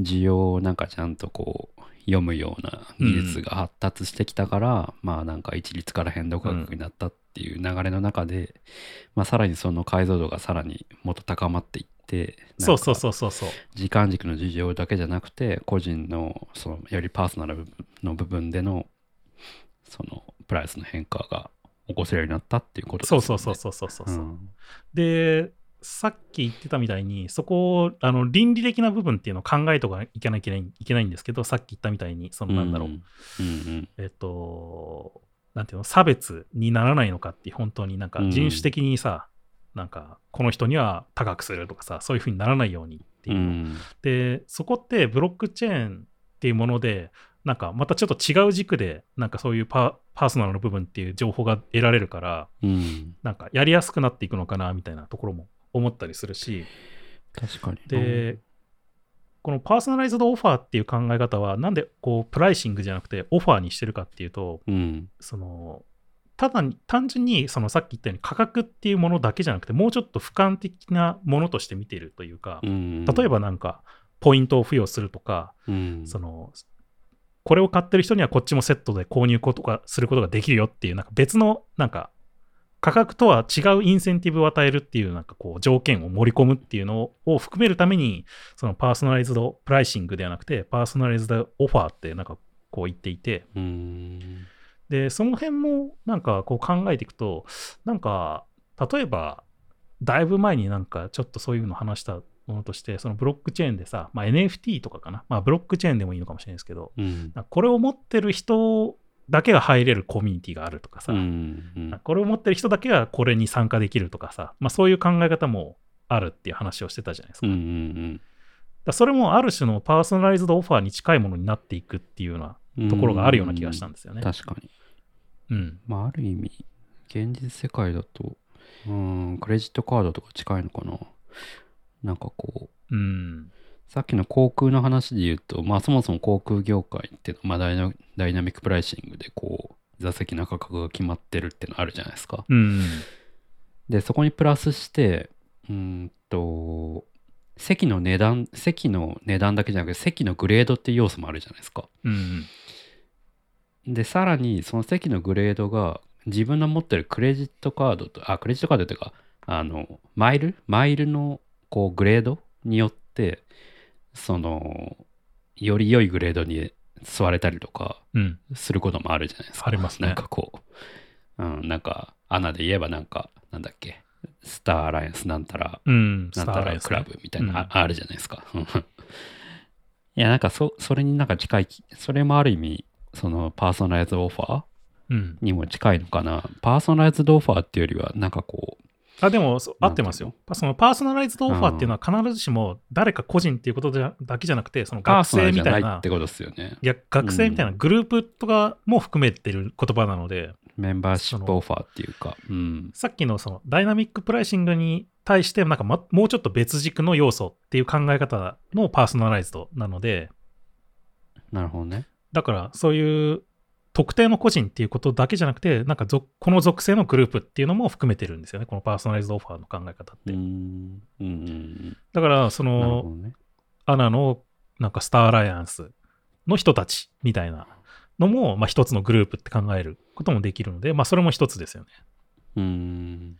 需要をなんかちゃんとこう読むような技術が発達してきたから、まあなんか一律から変動価格になったっていう流れの中で、まあさらにその解像度がさらにもっと高まっていって、そうそうそうそうそう。時間軸の事情だけじゃなくて個人のそのよりパーソナルの部分でのそのプライスの変化が起こせるようになったっていうことですよね。そうそうそうそうそうそう。んで、さっき言ってたみたいに、そこをあの倫理的な部分っていうのを考えとかいけないいけないいけないんですけど、さっき言ったみたいに、そのなんだろう、うんうん。えっと、なんていうの、差別にならないのかって本当になんかうん。人種的にさ、なんかこの人には高くするとかさ、そういうふうにならないようにってういうの。ん。で、そこってブロックチェーンっていうもので、なんかまたちょっと違う軸で、なんかそういうパパーソナルの部分っていう情報が得られるから、うん。なんかやりやすくなっていくのかなみたいなところも思ったりするし、確かに。で、このパーソナライズドオファーっていう考え方は、なんでこうプライシングじゃなくてオファーにしてるかっていうと、うん。そのただに単純にそのさっき言ったように価格っていうものだけじゃなくて、もうちょっと俯瞰的なものとして見ているというか、うん。例えばなんかポイントを付与するとか、うん。そのこれを買ってる人にはこっちもセットで購入ことがすることができるよっていう、なんか別のなんか価格とは違うインセンティブを与えるっていうなんかこう条件を盛り込むっていうのを含めるために、そのパーソナライズドプライシングではなくて、パーソナライズドオファーってなんかこう言っていて、うんで、その辺もなんかこう考えていくと、なんか例えばだいぶ前になんかちょっとそういうの話したものとして、そのブロックチェーンでさ、まあ、NFT とかかな、まあブロックチェーンでもいいのかもしれないですけど、うん。これを持ってる人だけが入れるコミュニティがあるとかさ、うんうんこれを持ってる人だけがこれに参加できるとかさ、まあ、そういう考え方もあるっていう話をしてたじゃないですか。うんうだかんらそれもある種のパーソナライズドオファーに近いものになっていくっていうようなうんところがあるような気がしたんですよね。確かに。うん。まあある意味現実世界だとうんクレジットカードとか近いのかな。なんかこううん。さっきの航空の話で言うと、まあそもそも航空業界っていうのは、まあダイナダイナミックプライシングでこう、座席の価格が決まってるっていうのあるじゃないですか。うん。で、そこにプラスして、うーんと、席の値段、席の値段だけじゃなくて、席のグレードっていう要素もあるじゃないですか。うん。で、さらにその席のグレードが自分の持ってるクレジットカードと、あ、クレジットカードっていうか、あの、マイル？マイルのこうグレードによって、その、より良いグレードに座れたりとかうん。することもあるじゃないですか。ありますねなんかこう、うん、なんか、アナで言えばなんか、なんだっけ、スターアライアンスなんたら、うん。なんたらクラブみたいな、うんああるじゃないですか。[laughs] いや、なんかそ、それになんか近い、それもある意味、その personalize offer うん。にも近いのかな。 personalized offer っていうよりは、なんかこあ、でも、合ってますなんよ。その personalized offer っていうのは必ずしも誰か個人っていうことじゃだけじゃなくて、その学生みたなないいってことですよね。いや、学生みたいなグループとかも含めてる言葉なので、 membership offer っていうか、うん。さっきのその dynamic pricing に対して、なんか、ま、もうちょっと別軸の要素っていう考え方の personalized なので、なるほどね。だからそういう特定の個人っていうことだけじゃなくて、なんかぞこの属性のグループっていうのも含めてるんですよね、このパーソナライズドオファーの考え方って。うん。だから、その、どね。アナのなんかスターアライアンスの人たちみたいなのも、まあ、一つのグループって考えることもできるので、まあ、それも一つですよね。うん。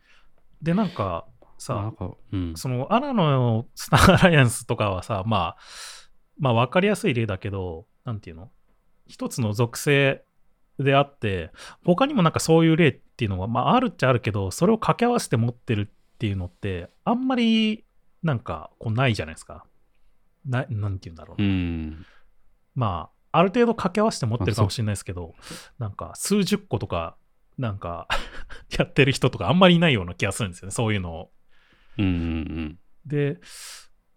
で、なんかなさん、か、うん。そのアナのスターアライアンスとかはさ、まあ、まあ分かりやすい例だけど、なんていうの？一つの属性であって、他にもなんかそういう例っていうのは、まああるっちゃあるけど、それを掛け合わせて持ってるっていうのって、あんまりなんかこうないじゃないですか。ななんていうんだろうな。うん。まあ、ある程度掛け合わせて持ってるかもしれないですけど、なんか数十個とか、なんか [laughs] やってる人とかあんまりいないような気がするんですよね、そういうのを。うんうんで、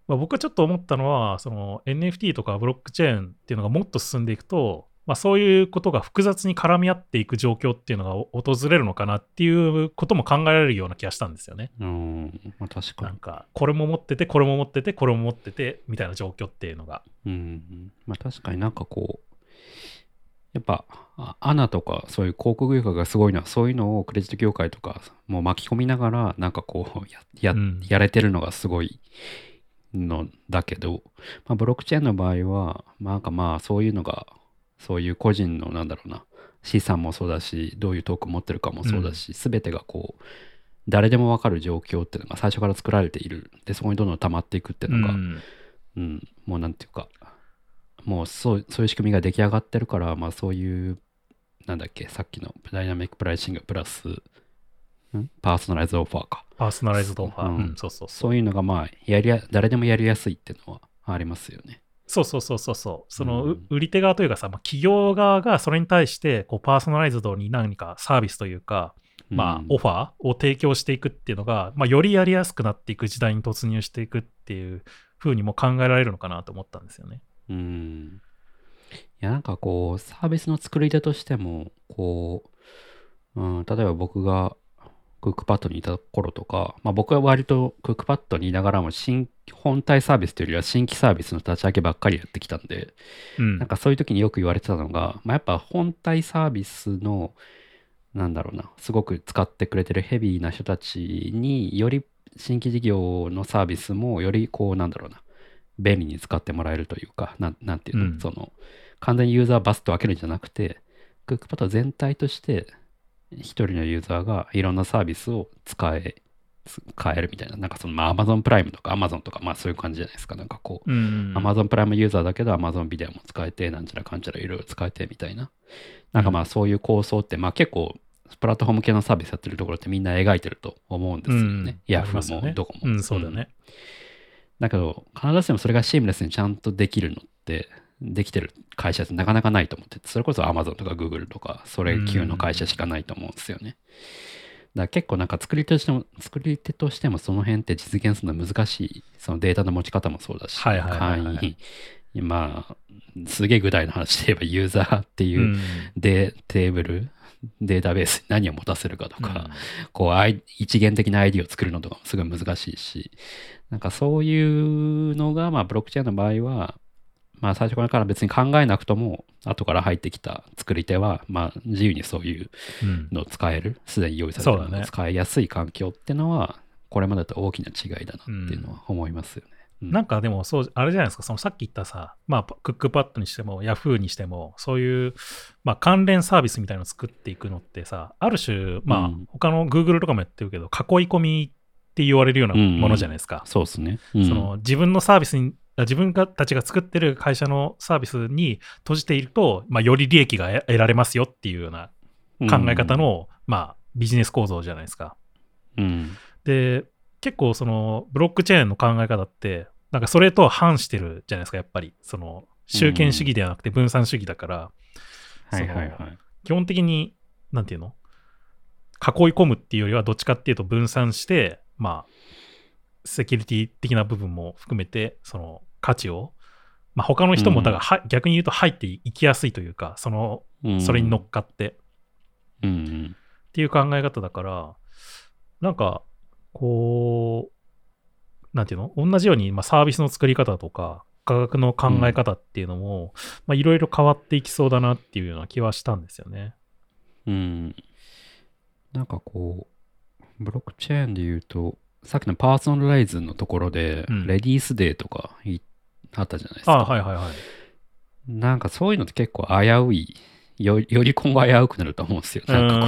まあ、僕がちょっと思ったのは、その NFT とかブロックチェーンっていうのがもっと進んでいくと、まあ、そういうことが複雑に絡み合っていく状況っていうのがお訪れるのかなっていうことも考えられるような気がしたんですよね。うん。うん。まあ確かに。なんか、これも持ってて、これも持ってて、これも持ってて、みたいな状況っていうのが。うん。まあ確かになんかこう、やっぱ、あアナとかそういう広告業界がすごいのは、そういうのをクレジット業界とかもう巻き込みながら、なんかこう、[laughs] や、やうんやれてるのがすごいのだけど、まあ、ブロックチェーンの場合は、まあなんかまあそういうのが、そういう個人のなんだろうな、資産もそうだし、どういうトークン持ってるかもそうだし、すべてがこう、誰でもわかる状況っていうのが最初から作られている。で、そこにどんどん溜まっていくっていうのが、うんうん、もうなんていうか、もうそうそういう仕組みが出来上がってるから、まあそういう、なんだっけ、さっきのダイナミックプライシングプラス、ん？パーソナライズオファーか。パーソナライズドオファー。うんそうそう。そういうのがまあ、やりや、誰でもやりやすいっていうのはありますよね。そうそうそうそうそう。その、う売り手側というかさ、まあ、企業側がそれに対して、こう、パーソナライズドに何かサービスというか、まあうん、オファーを提供していくっていうのが、まあ、よりやりやすくなっていく時代に突入していくっていう風にも考えられるのかなと思ったんですよね。うん。いや、なんかこう、サービスの作り手としても、こう、うん、例えば僕がクックパッドにいた頃とか、まあ僕は割とクックパッドにいながらも新、本体サービスというよりは新規サービスの立ち上げばっかりやってきたんで、うんなん。かそういう時によく言われてたのが、まあやっぱ本体サービスの、なんだろうな、すごく使ってくれてるヘビーな人たちにより新規事業のサービスもよりこうなんだろうな、便利に使ってもらえるというか、なんなんていうの、うんその、完全にユーザーバスと分けるんじゃなくて、クックパッド全体として一人のユーザーがいろんなサービスを使え、使えるみたいな、なんかその、まあ Amazon プライムとか Amazon とか、まあそういう感じじゃないですか、なんかこう、うん。Amazon プライムユーザーだけど Amazon ビデオも使えて、なんちゃらかんちゃらいろいろ使えてみたいな。なんかまあそういう構想って、まあ結構、プラットフォーム系のサービスやってるところってみんな描いてると思うんですようんね。ヤフありますよねーもどこも。うん、そうだよね。だけど、必ずしもそれがシームレスにちゃんとできるのって、できてる会社ってなかなかないと思ってて、それこそ Amazon とか Google とか、それ級の会社しかないと思うんですよね。だから結構なんか作り手としても、作り手としてもその辺って実現するの難しい、そのデータの持ち方もそうだし、はいはいはいはい。会員、まあ、すげえ具体の話で言えばユーザーっていううん。で、テーブル、データベースに何を持たせるかとか、こう、アイ一元的な ID を作るのとかもすごい難しいし、なんかそういうのが、まあ、ブロックチェーンの場合は、まあ、最初から別に考えなくとも、後から入ってきた作り手は、まあ、自由にそういううん。のを使える、すでに用意されてるのを使いやすい環境ってのは、これまでと大きな違いだなっていうのは思いますよね。うん。なんかでもそう、あれじゃないですか、そのさっき言ったさ、まあ、クックパッドにしても、ヤフーにしても、そういう、まあ、関連サービスみたいなのを作っていくのってさ、ある種、まあ、うん。他の Google とかもやってるけど、囲い込みって言われるようなものじゃないですか。そうですね。うん。その自分のサービスに、あ自分がたちが作ってる会社のサービスに閉じていると、まあ、より利益が得得られますよっていうような考え方、の、まあ、ビジネス構造じゃないですか。うんで、結構そのブロックチェーンの考え方って、なんかそれとは反してるじゃないですか、やっぱり。その集権主義ではなくて分散主義だから、はいはいはい。基本的に、なんていうの？囲い込むっていうよりは、どっちかっていうと分散して、まあ、セキュリティ的な部分も含めて、その価値を、まあ、他の人も、うんだからは、逆に言うと入っていきやすいというか、その、うん。それに乗っかって、うんうん。っていう考え方だから、なんか、こう、なんていうの？同じように、まあ、サービスの作り方とか、価格の考え方っていうのも、まあいろいろ変わっていきそうだなっていうような気はしたんですよね。うん。なんかこう、ブロックチェーンで言うと、さっきのパーソナライズのところで、うん。レディースデーとかいあったじゃないですか。あはいはいはい。なんかそういうのって結構危うい。よより今後危うくなると思うんですよ。なんかこ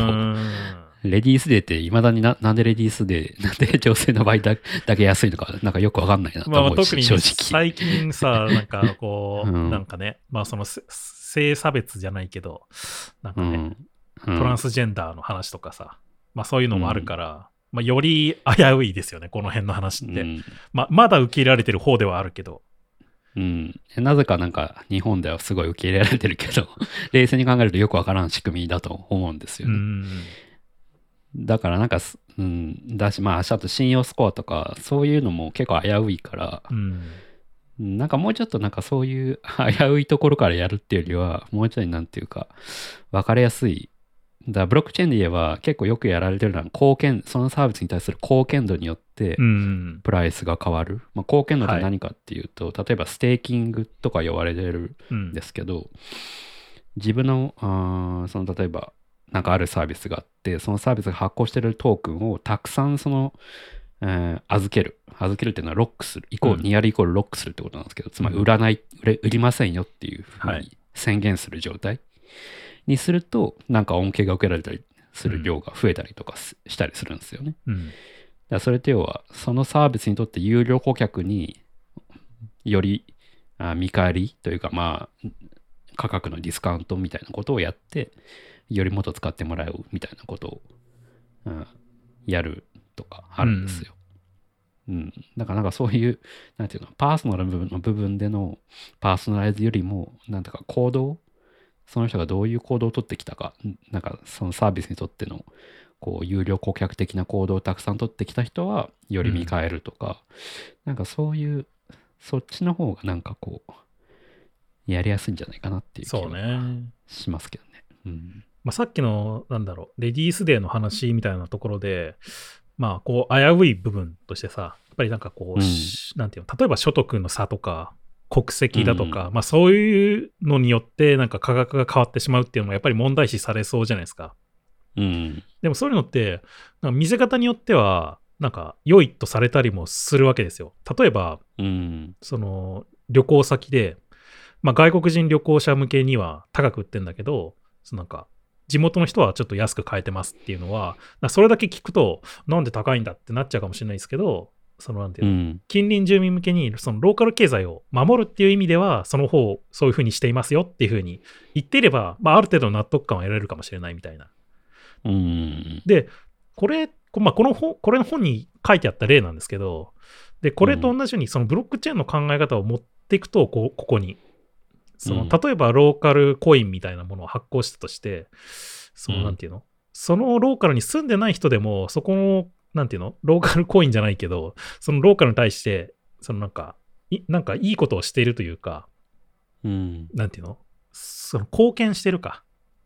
う、レディースデーっていまだにななんでレディースデー、なんで女性の場合だだけ安いのか、なんかよくわかんないなとまあ、まあ思うし、特に正直。最近さ、[laughs] なんかこう、うんなんかね、まあそのせ性差別じゃないけど、なんかね、うん。うんトランスジェンダーの話とかさ、まあそういうのもあるから、まあより危ういですよね、この辺の話って。うんまあまだ受け入れられてる方ではあるけど。うん、なぜかなんか日本ではすごい受け入れられてるけど、[laughs] 冷静に考えるとよくわからん仕組みだと思うんですよね。うん。だからなんかす、うん、だし、まあ、あと信用スコアとか、そういうのも結構危ういから、うん。うんなんかもうちょっとなんかそういう危ういところからやるっていうよりは、もうちょいなんていうか、わかりやすい。だブロックチェーンで言えば結構よくやられてるのは貢献、そのサービスに対する貢献度によってうん。プライスが変わる。まあ、貢献度って何かっていうと、例えばステーキングとか呼ばれてるうん。ですけど、自分の、あーその例えば、なんかあるサービスがあって、そのサービスが発行してるトークンをたくさんその、えー預ける。預けるっていうのはロックする。イコール、うんニアルイコールロックするってことなんですけど、つまりうん売らない、売れ売りませんよっていうふうはいに宣言する状態にすると、なんか恩恵が受けられたりする量が増えたりとかすしたりするんですよね。うん。だそれって要は、そのサービスにとって有料顧客によりあ見返りというか、まあ、価格のディスカウントみたいなことをやって、よりもっと使ってもらうみたいなことを、うんやるとかあるんですよ。うん。だからなんかそういう、なんていうの、パーソナルの部分の部分でのパーソナライズよりも、なんとか行動、その人がどういう行動を取ってきたか、んなんかそのサービスにとってのこう有料顧客的な行動をたくさん取ってきた人はより見返るとか、なんかそういうそっちの方がなんかこうやりやすいんじゃないかなっていう気がね。しますけどね。うんまあ、さっきの、なんだろう、レディースデーの話みたいなところで、まあ、こう、危うい部分としてさ、やっぱりなんかこう、うんしなんていうの、例えば所得の差とか、国籍だとか、まあそういうのによって、なんか価格が変わってしまうっていうのもやっぱり問題視されそうじゃないですか。うんでもそういうのって、なんか見せ方によっては、なんか良いとされたりもするわけですよ。例えば、うんその旅行先で、まあ、外国人旅行者向けには高く売ってんだけど、そのなんか地元の人はちょっと安く買えてますっていうのは、なそれだけ聞くと、なんで高いんだってなっちゃうかもしれないですけど、そのなんていうの、うん。近隣住民向けにそのローカル経済を守るっていう意味では、その方、そういうふうにしていますよっていうふうに言っていれば、まあ、ある程度の納得感は得られるかもしれないみたいな。うん。で、これ、こまあ、この本、これの本に書いてあった例なんですけど、で、これと同じように、そのブロックチェーンの考え方を持っていくと、こうここに。そのうん。例えば、ローカルコインみたいなものを発行したとして、その、うん。なんていうの、そのローカルに住んでない人でも、そこの、なんていうの、ローカルコインじゃないけど、そのローカルに対して、そのなんか、いなんかいいことをしているというか、うん。なんていうの？その貢献してるか。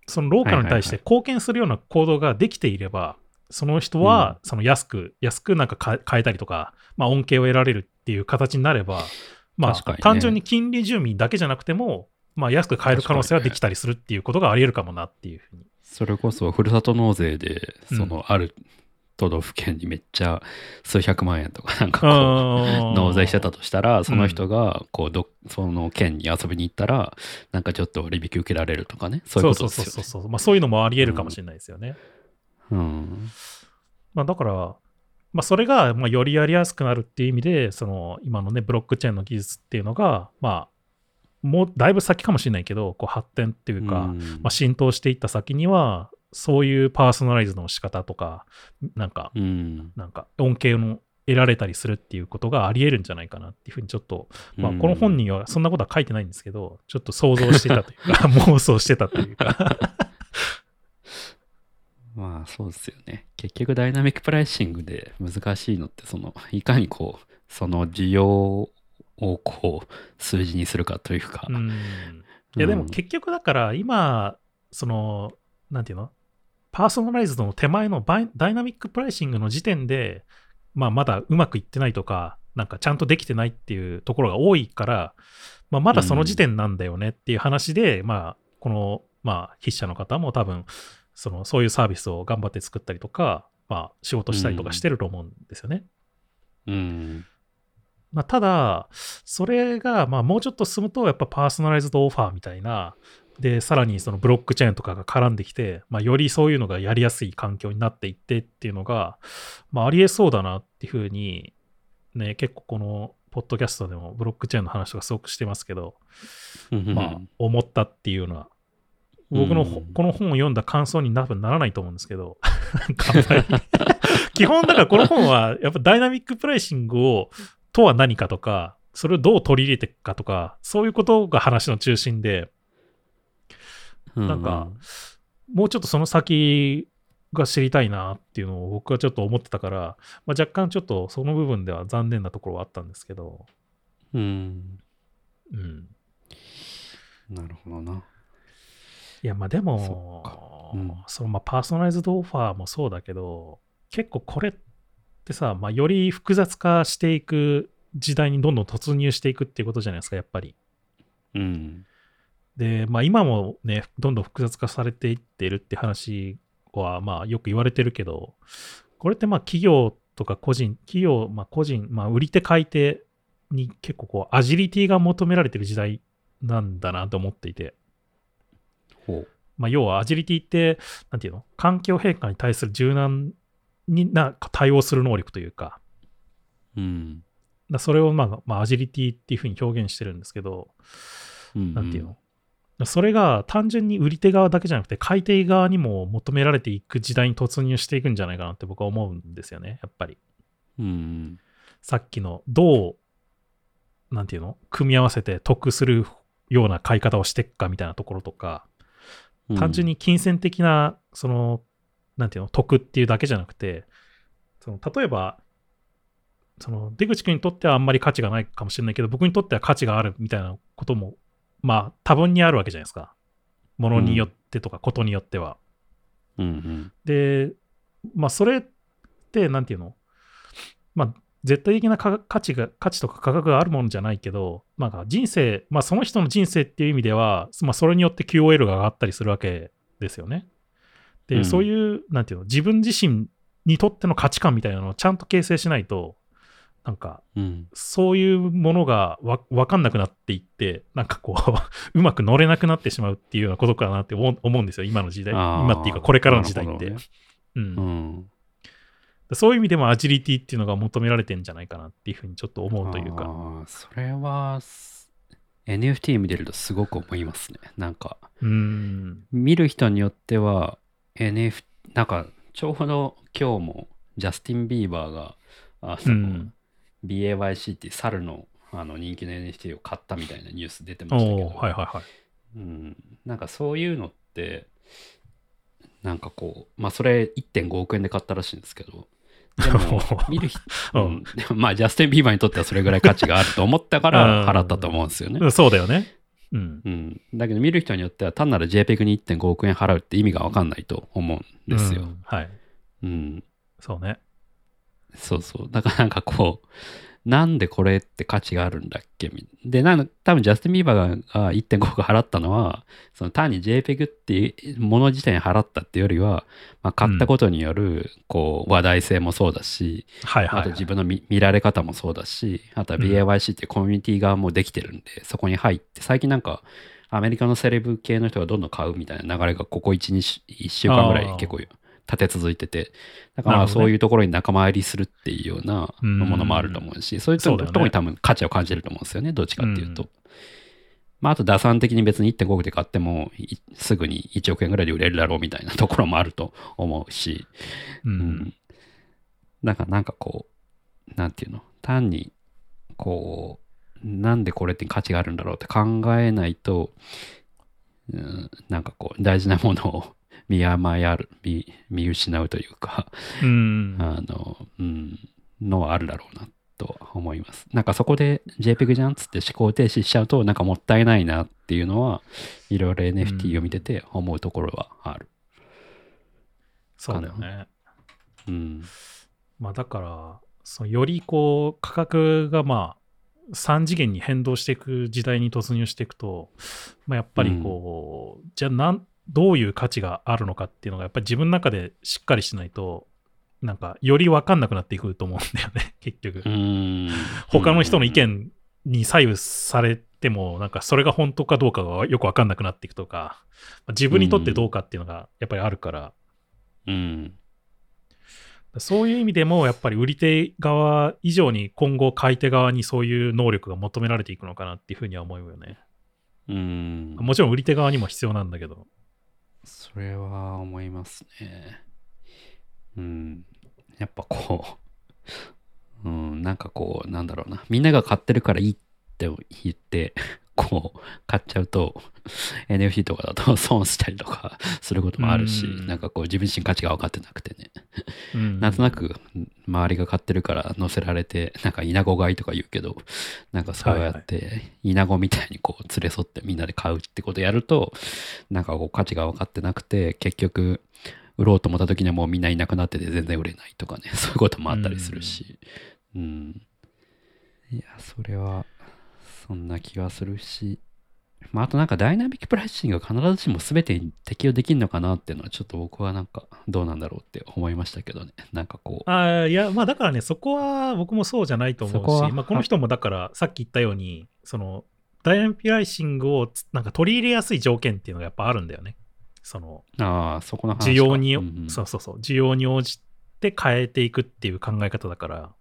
そのローカルに対してはい貢献するような行動ができていれば、その人はその安く、安くなんか買えたりとか、まあ、恩恵を得られるっていう形になれば、まあ、ね。単純に近隣住民だけじゃなくても、まあ、安く買える可能性はできたりするっていうことがあり得るかもなっていうふうに。それこそふるさと納税でうん。そのある都道府県にめっちゃ数百万円とかなんかこう納納税してたとしたら、その人がこうどその県に遊びに行ったら、なんかちょっと割引受けられるとかね、そういうことですよね。そうそうそうそう。まあ、そういうのもあり得るかもしれないですよね。うんまあ、だから、まあ、それがまあよりやりやすくなるっていう意味で、その今のね、ブロックチェーンの技術っていうのが、まあ、もうだいぶ先かもしれないけど、こう発展っていうか、うんまあ、浸透していった先には、そういうパーソナライズの仕方とか、なんか、うんなんか恩恵の得られたりするっていうことがあり得るんじゃないかなっていうふうにちょっと、まあ、うんこの本にはそんなことは書いてないんですけど、ちょっと想像してたというか、妄想してたというか。[laughs] まあそうですよね。結局 dynamic pricing で難しいのって、そのいかにこう、その需要をこう数字にするかというか。うんいやでもうん結局だから今、その、なんていうの？ personalized の手前の by dynamic pricing の時点で、まあまだうまくいってないとか、なんかちゃんとできてないっていうところが多いから、まあ、まだその時点なんだよねっていう話で、まあ、この、まあ、筆者の方も多分、その、そういうサービスを頑張って作ったりとか、まあ、仕事したりとかしてると思うんですよね。うん。まあ、ただ、それが、まあ、もうちょっと進むと、やっぱパーソナライズドオファーみたいな、で、さらにそのブロックチェーンとかが絡んできて、まあ、よりそういうのがやりやすい環境になっていってっていうのが、まあ、ありえそうだなっていうふうに、ね、結構この、ポッドキャストでもブロックチェーンの話とかすごくしてますけど、まあ、思ったっていうのは、僕のこの本を読んだ感想にならないと思うんですけど、[laughs] 基本だからこの本はやっぱダイナミックプライシングをとは何かとか、それをどう取り入れていくかとか、そういうことが話の中心で、なんか、もうちょっとその先が知りたいなっていうのを僕はちょっと思ってたから、まあ、若干ちょっとその部分では残念なところはあったんですけど、うん。うん。なるほどな。いや、まあでそも、っかうんそのまあパーソナライズドオファーもそうだけど、結構これってさ、まあ、より複雑化していく時代にどんどん突入していくっていうことじゃないですか、やっぱり。うん。で、まあ今もね、どんどん複雑化されていってるって話は、まあよく言われてるけど、これってまあ企業とか個人、企業、まあ個人、まあ売り手買い手に結構こうアジリティが求められてる時代なんだなと思っていて。ほう。まあ、要はアジリティって、なんていうの？環境変化に対する柔軟にな対応する能力というか、うん。だそれを、まあ、まあ、アジリティっていうふうに表現してるんですけど、うんなんていうの？それが単純に売り手側だけじゃなくて、買い手側にも求められていく時代に突入していくんじゃないかなって僕は思うんですよね、やっぱり。うん。さっきの、どう、なんていうの組み合わせて得するような買い方をしていくかみたいなところとか、単純に金銭的な、その、なんていうの、得っていうだけじゃなくて、その例えば、その出口君にとってはあんまり価値がないかもしれないけど、僕にとっては価値があるみたいなことも、まあ、多分にあるわけじゃないですか。ものによってとか、ことによっては。うんうん。で、まあ、それって、なんていうの？まあ、絶対的な価価値が、価値とか価格があるものじゃないけど、なんか人生、まあ、その人の人生っていう意味では、まあ、それによって QOL が上がったりするわけですよね。で、うんそういう、なんていうの、自分自身にとっての価値観みたいなのをちゃんと形成しないと、なんか、うん。そういうものがわ分かんなくなっていって、なんかこう、[laughs] うまく乗れなくなってしまうっていうようなことかなって思うんですよ、今の時代。今っていうか、これからの時代って。そういう意味でもアジリティっていうのが求められてんじゃないかなっていうふうにちょっと思うというあか。ーそれは、す NFT 見てるとすごく思いますね。なんか、うーん。見る人によっては NFT なんかちょうど今日もジャスティン・ビーバーがあの、うん BAYC っていう猿のあの人気の NFT を買ったみたいなニュース出ておましたけど、おはいはいはい。うん、なんかそういうのってなんかこうまあそれ1.5億円で買ったらしいんですけどでも [laughs] 見る人、ううんまあジャスティン・ビーバーにとってはそれぐらい価値があると思ったから払ったと思うんですよねうんそうだよね。うん。うん、だけど見る人によっては単なる JPEG に1.5億円払うって意味が分かんないと思うんですよ。うんはい。うん、そうね。そうそう。だからなんかこう、なんでこれって価値があるんだっけ？みで、なんか多分ジャスティン・ビーバーが1.5億払ったのは、その単に JPEG っていうもの自体に払ったっていうよりは、まあ、買ったことによるこう話題性もそうだし、はいはい、はい。あと自分の見見られ方もそうだし、あとは BAYC っていうコミュニティ側もできてるんで、そこに入って、最近なんか、アメリカのセレブ系の人がどんどん買うみたいな流れがここ1、2週1週間ぐらい結構立て続いてて、だからそういうところに仲間入りするっていうようなうんものもあると思うし、そういうところに多分価値を感じると思うんですよね、どっちかっていうと。うんまあ、あと打算的に別に1.5億で買ってもいすぐに1億円ぐらいで売れるだろうみたいなところもあると思うし、う。うんん。だからなんかこう、なんていうの、単に、こう、なんでこれって価値があるんだろうって考えないと、うん、なんかこう、大事なものを見誤る、見見失うというか、うん。あの、うん、のはあるだろうなとは思います。なんかそこで JPEG じゃんっつって思考停止しちゃうと、なんかもったいないなっていうのは、いろいろ NFT を見てて思うところはある。そうだよね。うん。まあだから、そのよりこう価格がまあ3次元に変動していく時代に突入していくと、まあ、やっぱりこう、じゃあなんどういう価値があるのかっていうのがやっぱり自分の中でしっかりしないとなんかより分かんなくなっていくと思うんだよね [laughs] 結局。うん。他の人の意見に左右されても、なんかそれが本当かどうかがよく分かんなくなっていくとか、まあ自分にとってどうかっていうのがやっぱりあるから、うん。そういう意味でもやっぱり売り手側以上に今後買い手側にそういう能力が求められていくのかなっていうふうには思うよね。うん。もちろん売り手側にも必要なんだけど。それは思いますね。うん。やっぱこう、[laughs] うん、なんかこう、なんだろうな。みんなが買ってるからいいって言って、こう、買っちゃうと、NFT とかだと [laughs] 損したりとかすることもあるし、うん。なんかこう、自分自身価値が分かってなくてね。うん。なんとなく周りが買ってるから乗せられて、なんかイナゴ買いとか言うけど、なんかそうやってイナゴみたいにこう連れ添ってみんなで買うってことやると、なんかこう価値が分かってなくて、結局売ろうと思った時にはもうみんないなくなってて全然売れないとかね、[laughs] そういうこともあったりするし、うん。いや、それはそんな気はするし、まあ、あとなんかダイナミックプライシングが必ずしも全てに適用できるのかなっていうのはちょっと僕はなんかどうなんだろうって思いましたけどね。なんかこう。あーいや、まあだからね、そこは僕もそうじゃないと思うし、まあ、この人もだからさっき言ったように、そのダイナミックプライシングをつなんか取り入れやすい条件っていうのがやっぱあるんだよね。そのああ、そこの話か。需要に、うんうんそうそうそう、需要に応じて変えていくっていう考え方だから、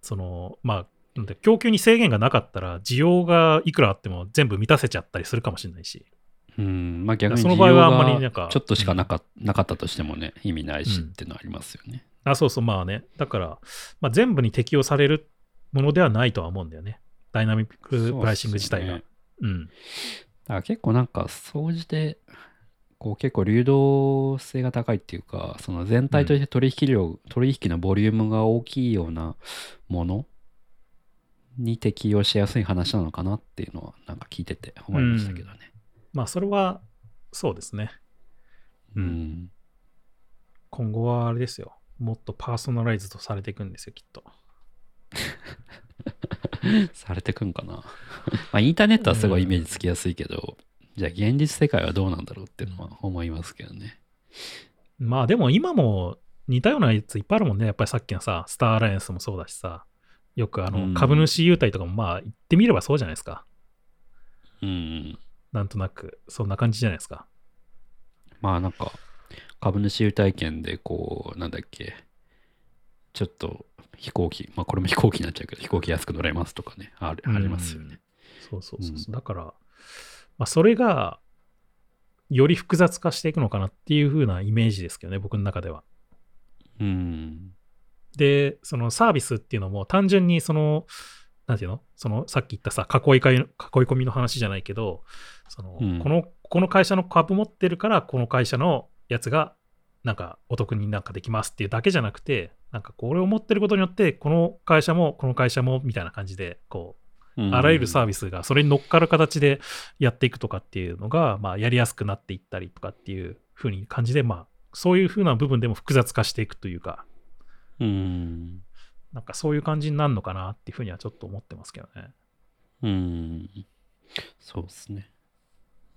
その、まあ、なんだ供給に制限がなかったら、需要がいくらあっても全部満たせちゃったりするかもしれないし。うん、まあ逆にその場合はあんまりなんかちょっとしかなか,、なかったとしてもね、意味ないしっていうのはありますよね。あ、そうそう、まあね。だから、まあ、全部に適用されるものではないとは思うんだよね。ダイナミックプライシング自体が。そうねうん。だから結構なんか、総じて、こう結構流動性が高いっていうか、その全体として取引量、取引のボリュームが大きいようなものに適用しやすい話なのかなっていうのは、なんか聞いてて思いましたけどね。まあ、それは、そうですね。うん。今後はあれですよ。もっとパーソナライズとされていくんですよ、きっと。[laughs] されてくんかな。[laughs] まあ、インターネットはすごいイメージつきやすいけど、じゃあ現実世界はどうなんだろうっていうのは思いますけどね。まあでも今も似たようなやついっぱいあるもんね。やっぱりさっきのさ、スターアライアンスもそうだしさ、よくあの、うん株主優待とかもまあ言ってみればそうじゃないですか。うん。なんとなく、そんな感じじゃないですか。まあなんか、株主優待券でこう、なんだっけ、ちょっと飛行機、まあこれも飛行機になっちゃうけど、飛行機安く乗れますとかね、あるありますよね。そうそうそうそう。だから、まあそれが、より複雑化していくのかなっていう風なイメージですけどね、僕の中では。うん。で、そのサービスっていうのも単純にその、なんていうの？そのさっき言ったさ、囲いかい囲い込みの話じゃないけど、その、うんこの、この会社の株持ってるから、この会社のやつが、なんかお得になんかできますっていうだけじゃなくて、なんかこれを持ってることによって、この会社も、この会社も、みたいな感じで、こう、あらゆるサービビスがそれに乗っかる形でやっていくとかっていうのが、まあ、やりやすくなっていったりとかっていう風に感じで、まあ、そういう風な部分でも複雑化していくというか、ス。うん。なんかそういう感じになるのかなっていうふうにはちょっと思ってますけどね。うん。そうですね。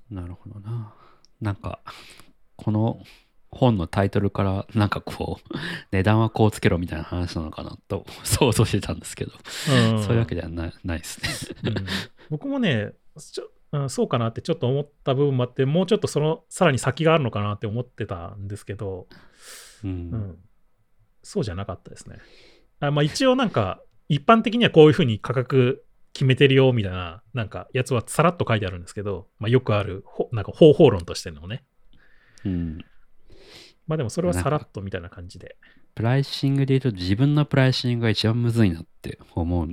なるほどな。なんか、この本のタイトルから、なんかこう、値段はこうつけろみたいな話なのかなと想像してたんですけど、そういうわけではないないですね。うん僕もねちょ、うんそうかなってちょっと思った部分もあって、もうちょっとそのさらに先があるのかなって思ってたんですけど、う。うんん、そうじゃなかったですね。あまあ、一応なんか、一般的にはこういうふうに価格決めてるよみたいな、なんかやつはさらっと書いてあるんですけど、まあ、よくあるほなんか方法論としてのね。うん。まあでもそれはさらっとみたいな感じで。プライシングで言うと自分のプライシングが一番むずいなって思う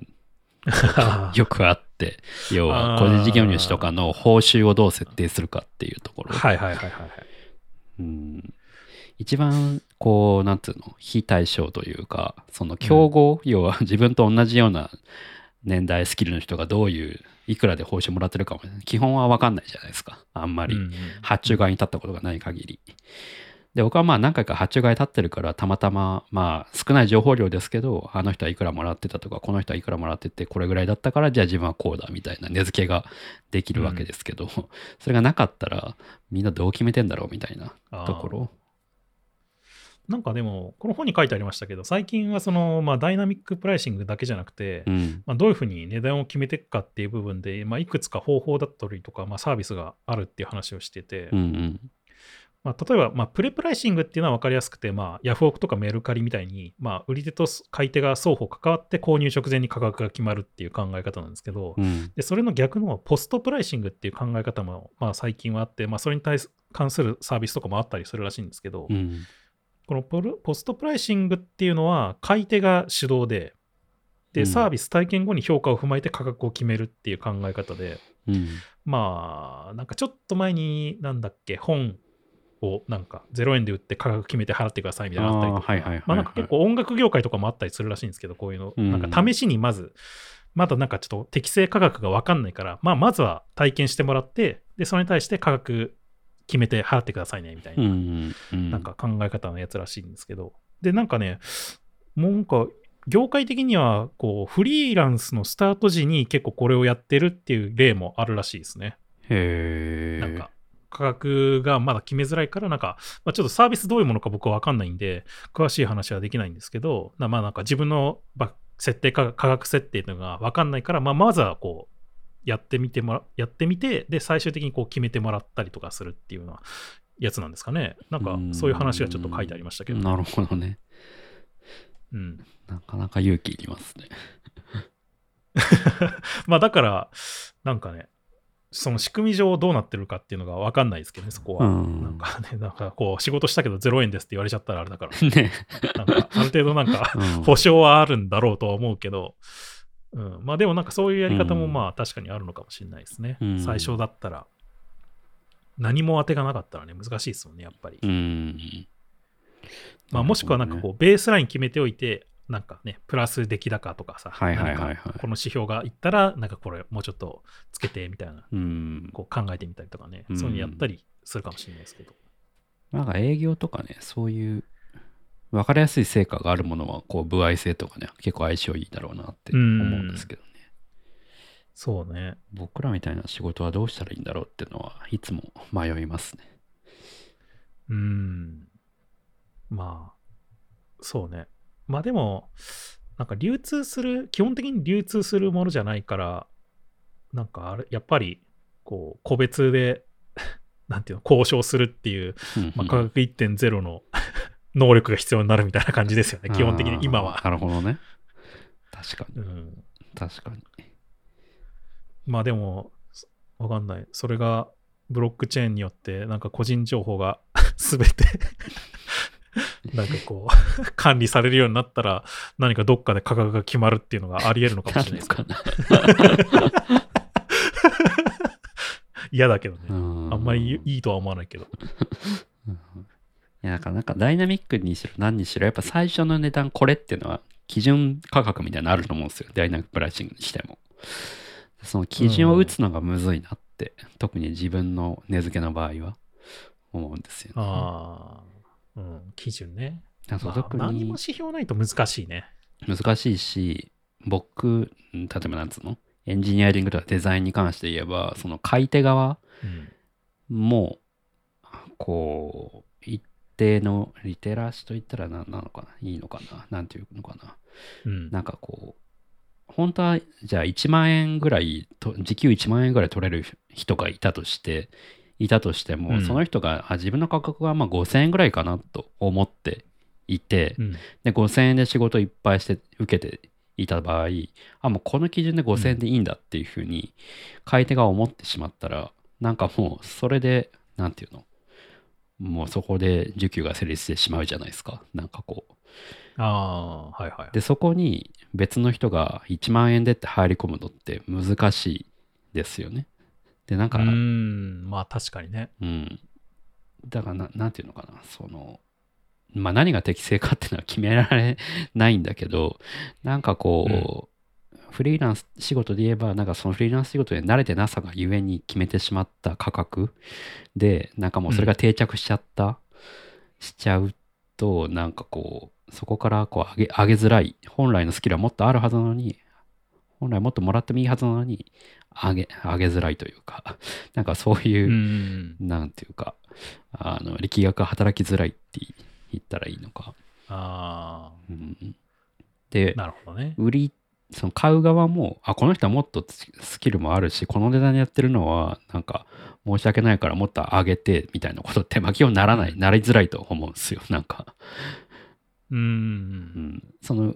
[laughs] よくあって、要は個人事業主とかの報酬をどう設定するかっていうところ。はいはいはいはいはい。うん一番こうなんつうの非対称というかその競合、要は [laughs] 自分と同じような年代スキルの人がどういういくらで報酬もらってるかも基本は分かんないじゃないですか。あんまりうんうん。発注側に立ったことがない限り。で、僕はまあ何回か発注が立ってるから、たまたま、まあ少ない情報量ですけど、あの人はいくらもらってたとか、この人はいくらもらってて、これぐらいだったから、じゃあ自分はこうだみたいな値付けができるわけですけど、それがなかったら、みんなどう決めてんだろうみたいなところ。なんかでも、この本に書いてありましたけど、最近はその、まあ、ダイナミックプライシングだけじゃなくて、うん。まあ、どういうふうに値段を決めていくかっていう部分で、まあ、いくつか方法だったりとか、まあ、サービスがあるっていう話をしてて、うんうん。まあ、例えば、まあ、プレプライシングっていうのは分かりやすくて、まあ、ヤフオクとかメルカリみたいに、まあ、売り手と買い手が双方関わって購入直前に価格が決まるっていう考え方なんですけど、うん。でそれの逆のポストプライシングっていう考え方も、まあ、最近はあって、まあ、それに対す関するサービスとかもあったりするらしいんですけど、うん。このポルポストプライシングっていうのは買い手が主導で、で、うん。サービス体験後に評価を踏まえて価格を決めるっていう考え方で、うん。まあ、なんかちょっと前に、なんだっけ、本をなんか0円で売って価格決めて払ってくださいみたいなのあったりとか、あーはいはいはいはい。まあなんか結構音楽業界とかもあったりするらしいんですけど、こういうの、うんなんか試しにまず、まだなんかちょっと適正価格が分かんないから、まあまずは体験してもらって、で、それに対して価格決めて払ってくださいねみたいな。うん。うん。なんか考え方のやつらしいんですけど。で、なんかね、もうなんか、業界的には、こう、フリーランスのスタート時に結構これをやってるっていう例もあるらしいですね。へえ。なんか、価格がまだ決めづらいから、なんか、まあ、ちょっとサービスどういうものか僕は分かんないんで、詳しい話はできないんですけど、なまあなんか自分のば設定価格、価格設定っていうのが分かんないから、まあまずはこう、やってみてもら、やってみて、で、最終的にこう決めてもらったりとかするっていうようなやつなんですかね。なんか、そういう話がちょっと書いてありましたけど、なるほどね。うん。なかなか勇気いりますね。[laughs] まあだから、なんかね、その仕組み上どうなってるかっていうのが分かんないですけどね、そこは。うんなんかね、なんかこう、仕事したけど0円ですって言われちゃったらあれだから、ね。[laughs] なんかある程度なんかうん保証はあるんだろうとは思うけど、うん、まあでもなんかそういうやり方もうんまあ確かにあるのかもしれないですね。うん最初だったら、何も当てがなかったらね、難しいですもんね、やっぱり。うん。まあもしくはなんかこう、ベースライン決めておいて、なんかね、プラス出来高とかさ、はいはいはいはい何かこの指標がいったら、なんかこれもうちょっとつけてみたいな、うん。こう考えてみたりとかね、うんそういうのやったりするかもしれないですけど。なんか営業とかね、そういう分かりやすい成果があるものは、こう、歩合制とかね、結構相性いいだろうなって思うんですけどね。そうね。僕らみたいな仕事はどうしたらいいんだろうっていうのはいつも迷いますね。うん。まあ、そうね。まあでも、なんか流通する、基本的に流通するものじゃないから、なんかあれ、やっぱり、こう、個別で、[laughs] なんていうの、交渉するっていう、まあ、価格1.0の能力が必要になるみたいな感じですよね、基本的に今は。なるほどね。確かに。うん。確かに。まあでも、そわかんない。それが、ブロックチェーンによって、なんか個人情報が [laughs] すべて [laughs] なんかこう、[laughs] 管理されるようになったら、何かどっかで価格が決まるっていうのがあり得るのかもしれないですけど、な嫌だけどね。あんまりいいとは思わないけど。うんいや、なんか、なんかダイナミックにしろ何にしろ、やっぱ最初の値段これっていうのは基準価格みたいなのあると思うんですよ。ダイナミックプライシングにしても。その基準を打つのがむずいなって、特に自分の値付けの場合は思うんですよね。ああ、うん、基準ね。だからまあ特に何も指標ないと難しいね。難しいし、僕、うん例えばなんつうの？エンジニアリングとかデザインに関して言えば、その買い手側うん。も、こう、一定のリテラシーと言ったら何なのかな？いいのかな？なんていうのかな？うん。なんかこう、本当はじゃあ1万円ぐらいと、時給1万円ぐらい取れる人がいたとして、いたとしても、うん。その人があ自分の価格はまあ5000円ぐらいかなと思っていて、うん。で5000円で仕事いっぱいして受けていた場合、あ、もうこの基準で5000円でいいんだっていうふうに、買い手が思ってしまったら、なんかもうそれで、なんていうの？もうそこで受給が成立してしまうじゃないですか。なんかこう。ああ、はいはい。で、そこに別の人が1万円でって入り込むのって難しいですよね。で、なんか、うーん、まあ確かにね。うん。だからな、なんていうのかな、その、まあ何が適正かっていうのは決められないんだけど、なんかこう、フリーランス仕事で言えば、なんかそのフリーランス仕事で慣れてなさがゆえに決めてしまった価格で、なんかもうそれが定着しちゃったしちゃうと、なんかこう、そこからこう上げ上げづらい、本来のスキルはもっとあるはずなのに、本来もっともらってもいいはずなのに、上げ、上げづらいというか、[laughs] なんかそういうう、ん。なんていうか、あの、力学が働きづらいって言ったらいいのか。あうん、であ、、なるほどね。売り、その買う側も、あ、この人はもっとスキルもあるし、この値段でやってるのは、なんか、申し訳ないからもっと上げて、みたいなことって、まあ、基本ならない、なりづらいと思うんですよ、なんか。う。うんん、その、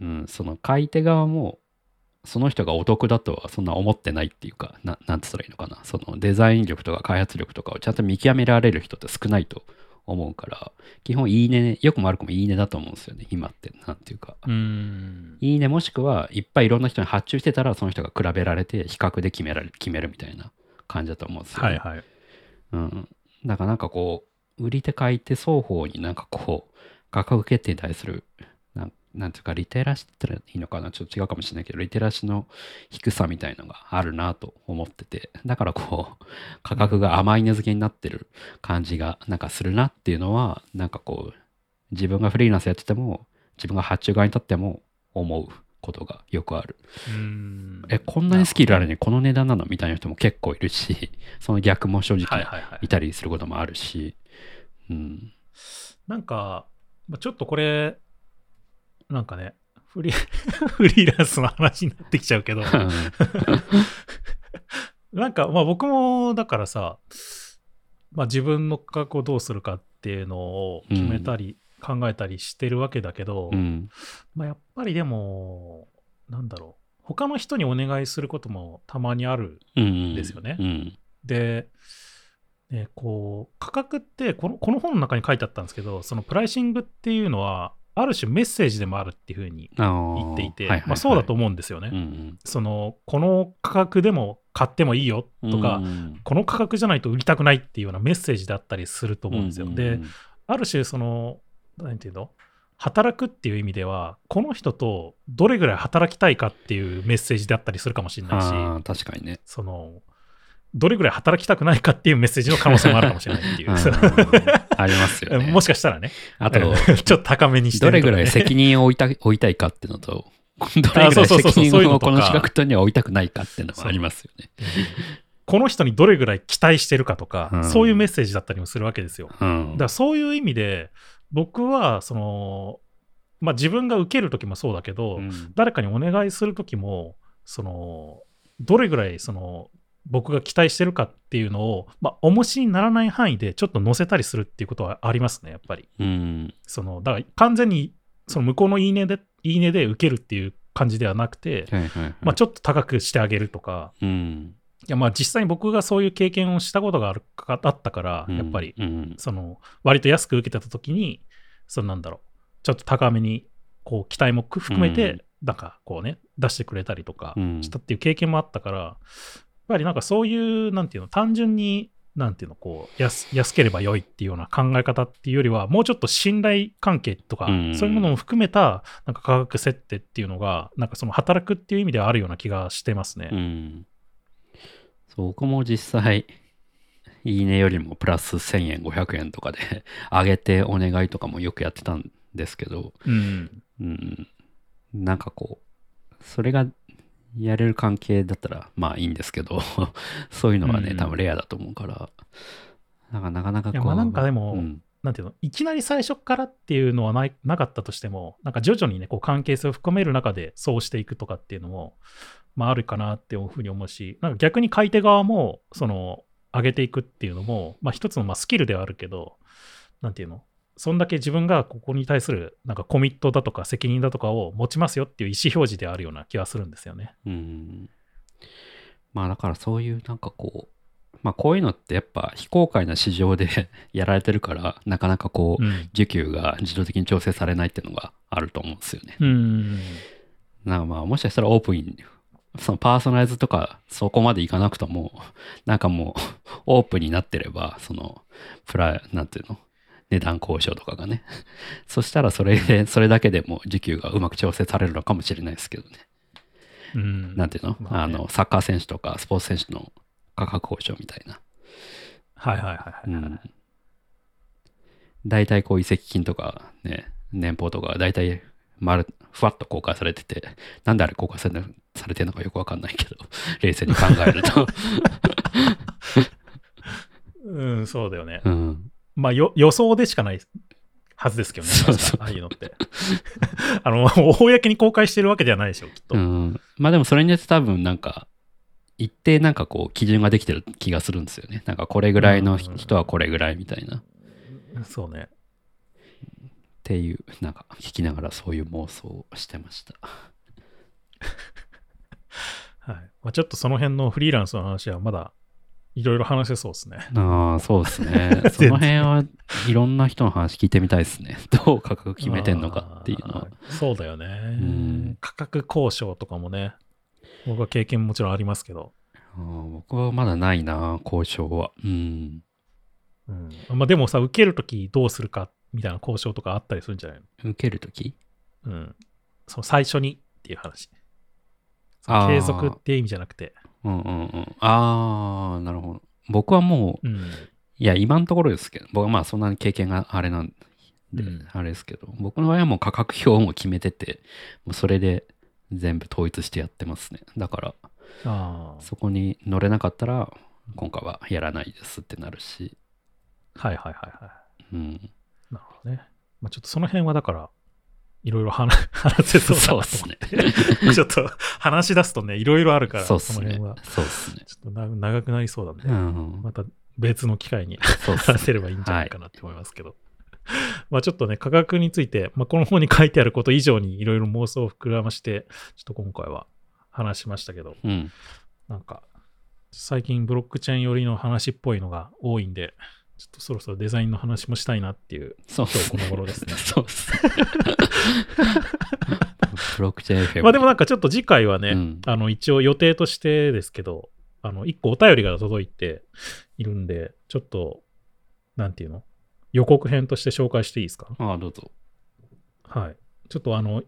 うん、その買い手側も、その人がお得だとはそんな思ってないっていうか、ななんて言ったらいいのかな。そのデザイン力とか開発力とかをちゃんと見極められる人って少ないと思うから、基本いいね、よくも悪くもいいねだと思うんですよね、今って。なんていうか。うん。いいねもしくはいっぱいいろんな人に発注してたら、その人が比べられて比較で決められ決めるみたいな感じだと思うんですよ、ね。はいはい。うん。だからなんかこう、売り手買い手双方になんかこう、価格決定に対する、なんていうか、リテラシーって言ったらいいのかな、ちょっと違うかもしれないけど、リテラシーの低さみたいのがあるなと思ってて、だからこう、価格が甘い値付けになってる感じがなんかするなっていうのは、なんかこう、自分がフリーランスやってても、自分が発注側に立っても思うことがよくある。うん。え、こんなにスキルあるのにこの値段なのみたいな人も結構いるし、その逆も正直はい。たりすることもあるし、うん。なんか、まあちょっとこれ、なんかね、フリー [laughs] フリーランスの話になってきちゃうけど、なんか、まあ僕も、だからさ、まあ自分の価格をどうするかっていうのを決めたり、考えたりしてるわけだけど、うん。まあやっぱりでも、なんだろう、他の人にお願いすることもたまにあるうん。ですよねうん。で、ね、こう価格ってこのこの本の中に書いてあったんですけどそのプライシングっていうのはある種メッセージでもあるっていうふうにあ言っていて、はいはいはい。まあ、そうだと思うんですよね、うんそのこの価格でも買ってもいいようん。とか、うんこの価格じゃないと売りたくないっていうようなメッセージだったりすると思うんですよ、うでんある種その何ていうの？働くっていう意味ではこの人とどれぐらい働きたいかっていうメッセージであったりするかもしれないし確かにね。そのどれぐらい働きたくないかっていうメッセージの可能性もあるかもしれないっていううんありますよね。[laughs] もしかしたらね。あと、ちょっと高めにしてどれぐらねい責任を負いた負いたいかっていうのと、どれぐらい責任をこの資格とには負いたくないかっていうのもありますよね。この人にどれぐらい期待してるかとか、うんそういうメッセージだったりもするわけですよ。だうんからそういう意味で、僕は、その、まあ自分が受けるときもそうだけど、うん誰かにお願いするときも、その、どれぐらい、その、僕が期待してるかっていうのを、まあ、重しにならない範囲でちょっと載せたりするっていうことはありますね、やっぱり。うん。その、だから完全に、その向こうのいいねで、いいねで受けるっていう感じではなくて、はいはいはい。まあ、ちょっと高くしてあげるとか、うん。いやまあ実際に僕がそういう経験をしたことがあるかあったから、やっぱり、うん。その割と安く受けてた時に、そのなんだろう、ちょっと高めにこう期待も含めうんて、なんかこうね、出してくれたりとかうんしたっていう経験もあったから、ぱりなんかそういう、なんていうの、単純に、なんていうの、こう安、安ければ良いっていうような考え方っていうよりは、もうちょっと信頼関係とか、うんそういうものも含めた、なんか価格設定っていうのが、なんかその働くっていう意味ではあるような気がしてますね。うん。そう、僕も実際、いいねよりもプラス1000円、500円とかで [laughs] 上げてお願いとかもよくやってたんですけど、うん。うん、なんかこう、それがやれる関係だったらまあいいんですけど、[laughs] そういうのはね、うん多分レアだと思うから、なんかなかなかこう。いやまあなんかでもうんなんていうの、いきなり最初からっていうのはないなかったとしても、なんか徐々にね、こう関係性を深める中でそうしていくとかっていうのも、まああるかなっていうふうに思うし、なんか逆に買い手側も、その、上げていくっていうのも、まあ一つのまあスキルではあるけど、なんていうの、そんだけ自分がここに対するなんかコミットだとか責任だとかを持ちますよっていう意思表示であるような気がするんですよね。うん。まあだからそういうなんかこう、まあこういうのってやっぱ非公開な市場で [laughs] やられてるから、なかなかこう、うん。需給が自動的に調整されないっていうのがあると思うんですよね。うん。なんかまあもしかしたらオープンに、そのパーソナライズとかそこまでいかなくとも、なんかもう [laughs] オープンになってれば、その、プラ、なんていうの？値段交渉とかがね。[laughs] そしたらそれで、それだけでも需給がうまく調整されるのかもしれないですけどね。うん。なんていうの、まあねあの、サッカー選手とかスポーツ選手の価格交渉みたいな。はいはいはいはい、はいうん大体こう移籍金とかね、年俸とか大体丸、ふわっと公開されてて、なんであれ公開されされてるのかよくわかんないけど、[laughs] 冷静に考えると。[laughs] うん、そうだよね。うん。まあよ予想でしかないはずですけどね。そうそうああいうのって。[laughs] あの、公に公開してるわけではないでしょ、きっと。うん。まあでもそれによって多分なんか、一定なんかこう基準ができてる気がするんですよね。なんかこれぐらいの人はこれぐらいみたいな。っそうね。ていう、なんか聞きながらそういう妄想をしてました。[laughs] はい。まあ、ちょっとその辺のフリーランスの話はまだいろいろ話せそうですね。ああ、そうですね。[laughs] その辺はいろんな人の話聞いてみたいですね。[laughs] どう価格決めてんのかっていうのは。そうだよね、ん価格交渉とかもね、僕は経験もちろんありますけど。あー僕はまだないな、交渉は。うん。うんまあ、でもさ、受けるときどうするかみたいな交渉とかあったりするんじゃない受けるときのうん。その最初にっていう話。継続っていう意味じゃなくて。うんうんうん。ああ、なるほど。僕はもう、うん。いや、今のところですけど、僕はまあそんなに経験があれなんで、うんあれですけど、僕の場合はもう価格表も決めてて、もうそれで全部統一してやってますね。だから。そこに乗れなかったら、今回はやらないですってなるし、はいはいはいはい。うん。なるほどね。まあ、ちょっとその辺はだから、いろいろ話 [laughs] 話せそうだなと思って。ちょっと話し出すとね、いろいろあるから、そうっすねその辺は。。そうっすね。ちょっとな長くなりそうなんで、うん。また別の機会に話せればいいんじゃないかなって思いますけど。まあちょっとね、価格について、まあ、この本に書いてあること以上にいろいろ妄想を膨らまして、ちょっと今回は話しましたけど、うん。なんか、最近ブロックチェーン寄りの話っぽいのが多いんで、ちょっとそろそろデザインの話もしたいなっていう、そう今日この頃ですね [laughs] そうっすね。ブロックチェーン FM。まあでもなんかちょっと次回はね、うんあの一応予定としてですけど、あの一個お便りが届いているんで、ちょっと、なんていうの？予告編として紹介していいですか？ああ、どうぞ。はい。ちょっとあの、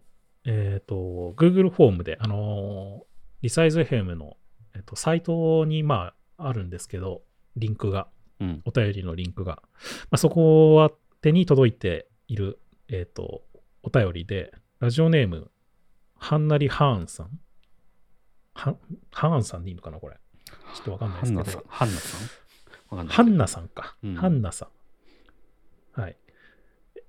えっ、と、Google フォームで、あのリサイズ FM の、えっとサイトに、まあ、あるんですけど、リンクが、うん。お便りのリンクが。まあ、そこは手に届いている、えっ、と、お便りで、ラジオネーム、ハンナリ・ハーンさん。ハンハーンさんでいいのかなこれ。ちょっとわかんないですけどハンナさん。。ハンナさん？わかんないハンナさんか。うんハンナさん。はい。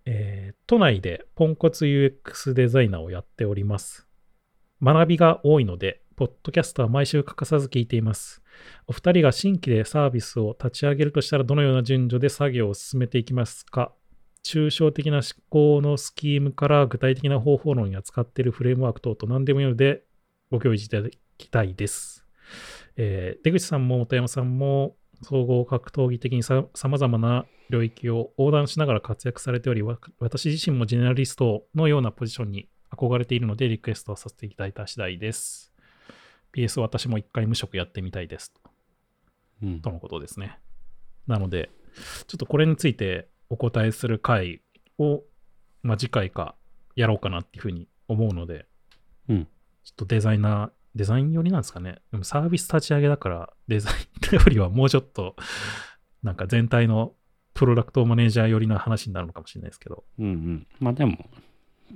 えー都内でポンコツ UX デザイナーをやっております。学びが多いので、ポッドキャストは毎週欠かさず聞いています。お二人が新規でサービスを立ち上げるとしたら、どのような順序で作業を進めていきますか？抽象的な思考のスキームから具体的な方法論や使っているフレームワーク等々何でもいいのでご教示いただきたいです。えー出口さんも本山さんも総合格闘技的にさまざまな領域を横断しながら活躍されており、私自身もジェネラリストのようなポジションに憧れているのでリクエストをさせていただいた次第です。PS 私も一回無職やってみたいです。うんとのことですね。なので、ちょっとこれについてお答えする回を、まあ、次回かやろうかなっていうふうに思うので、うんちょっとデザイナー、デザイン寄りなんですかね。でもサービス立ち上げだから、デザインよりはもうちょっと、なんか全体のプロダクトマネージャー寄りな話になるのかもしれないですけど。うんうん。まあでも、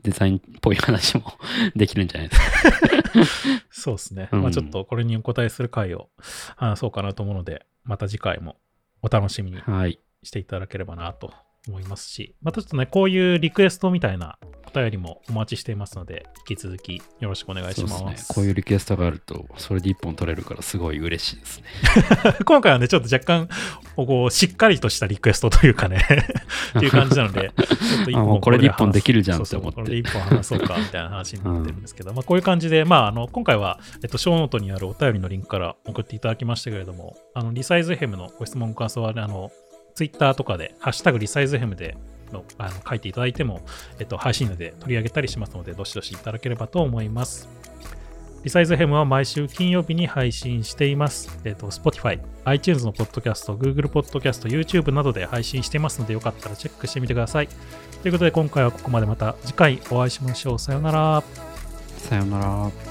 デザインっぽい話も [laughs] できるんじゃないですか。そうですね。うんまあちょっとこれにお答えする回を話そうかなと思うので、また次回もお楽しみにはい。していただければなと思いますし、またちょっとね、こういうリクエストみたいなお便りもお待ちしていますので、引き続きよろしくお願いしま。そうですすね。こういうリクエストがあると、それで一本取れるからすごい嬉しいですね。[laughs] 今回はね、ちょっと若干、こう、しっかりとしたリクエストというかね、[laughs] っていう感じなので、ちょっと一あも本うこれで一本できるじゃんそうそうって思ってこれで一本話そうかみたいな話になってるんですけど、まあこういう感じで、まああの、今回は、えっと、ショーノートにあるお便りのリンクから送っていただきましたけれども、あの、リサイズヘムのご質問ご感想は、ね、あの、ツイッターとかで、ハッシュタグリサイズヘムでのあの書いていただいても、えっと、配信で取り上げたりしますので、どしどしいただければと思います。リサイズヘムは毎週金曜日に配信しています。えっ、と、Spotify、iTunes のポッドキャスト、Google ポッドキャスト、YouTube などで配信していますので、よかったらチェックしてみてください。ということで、今回はここまでまた次回お会いしましょう。さよなら。さよなら。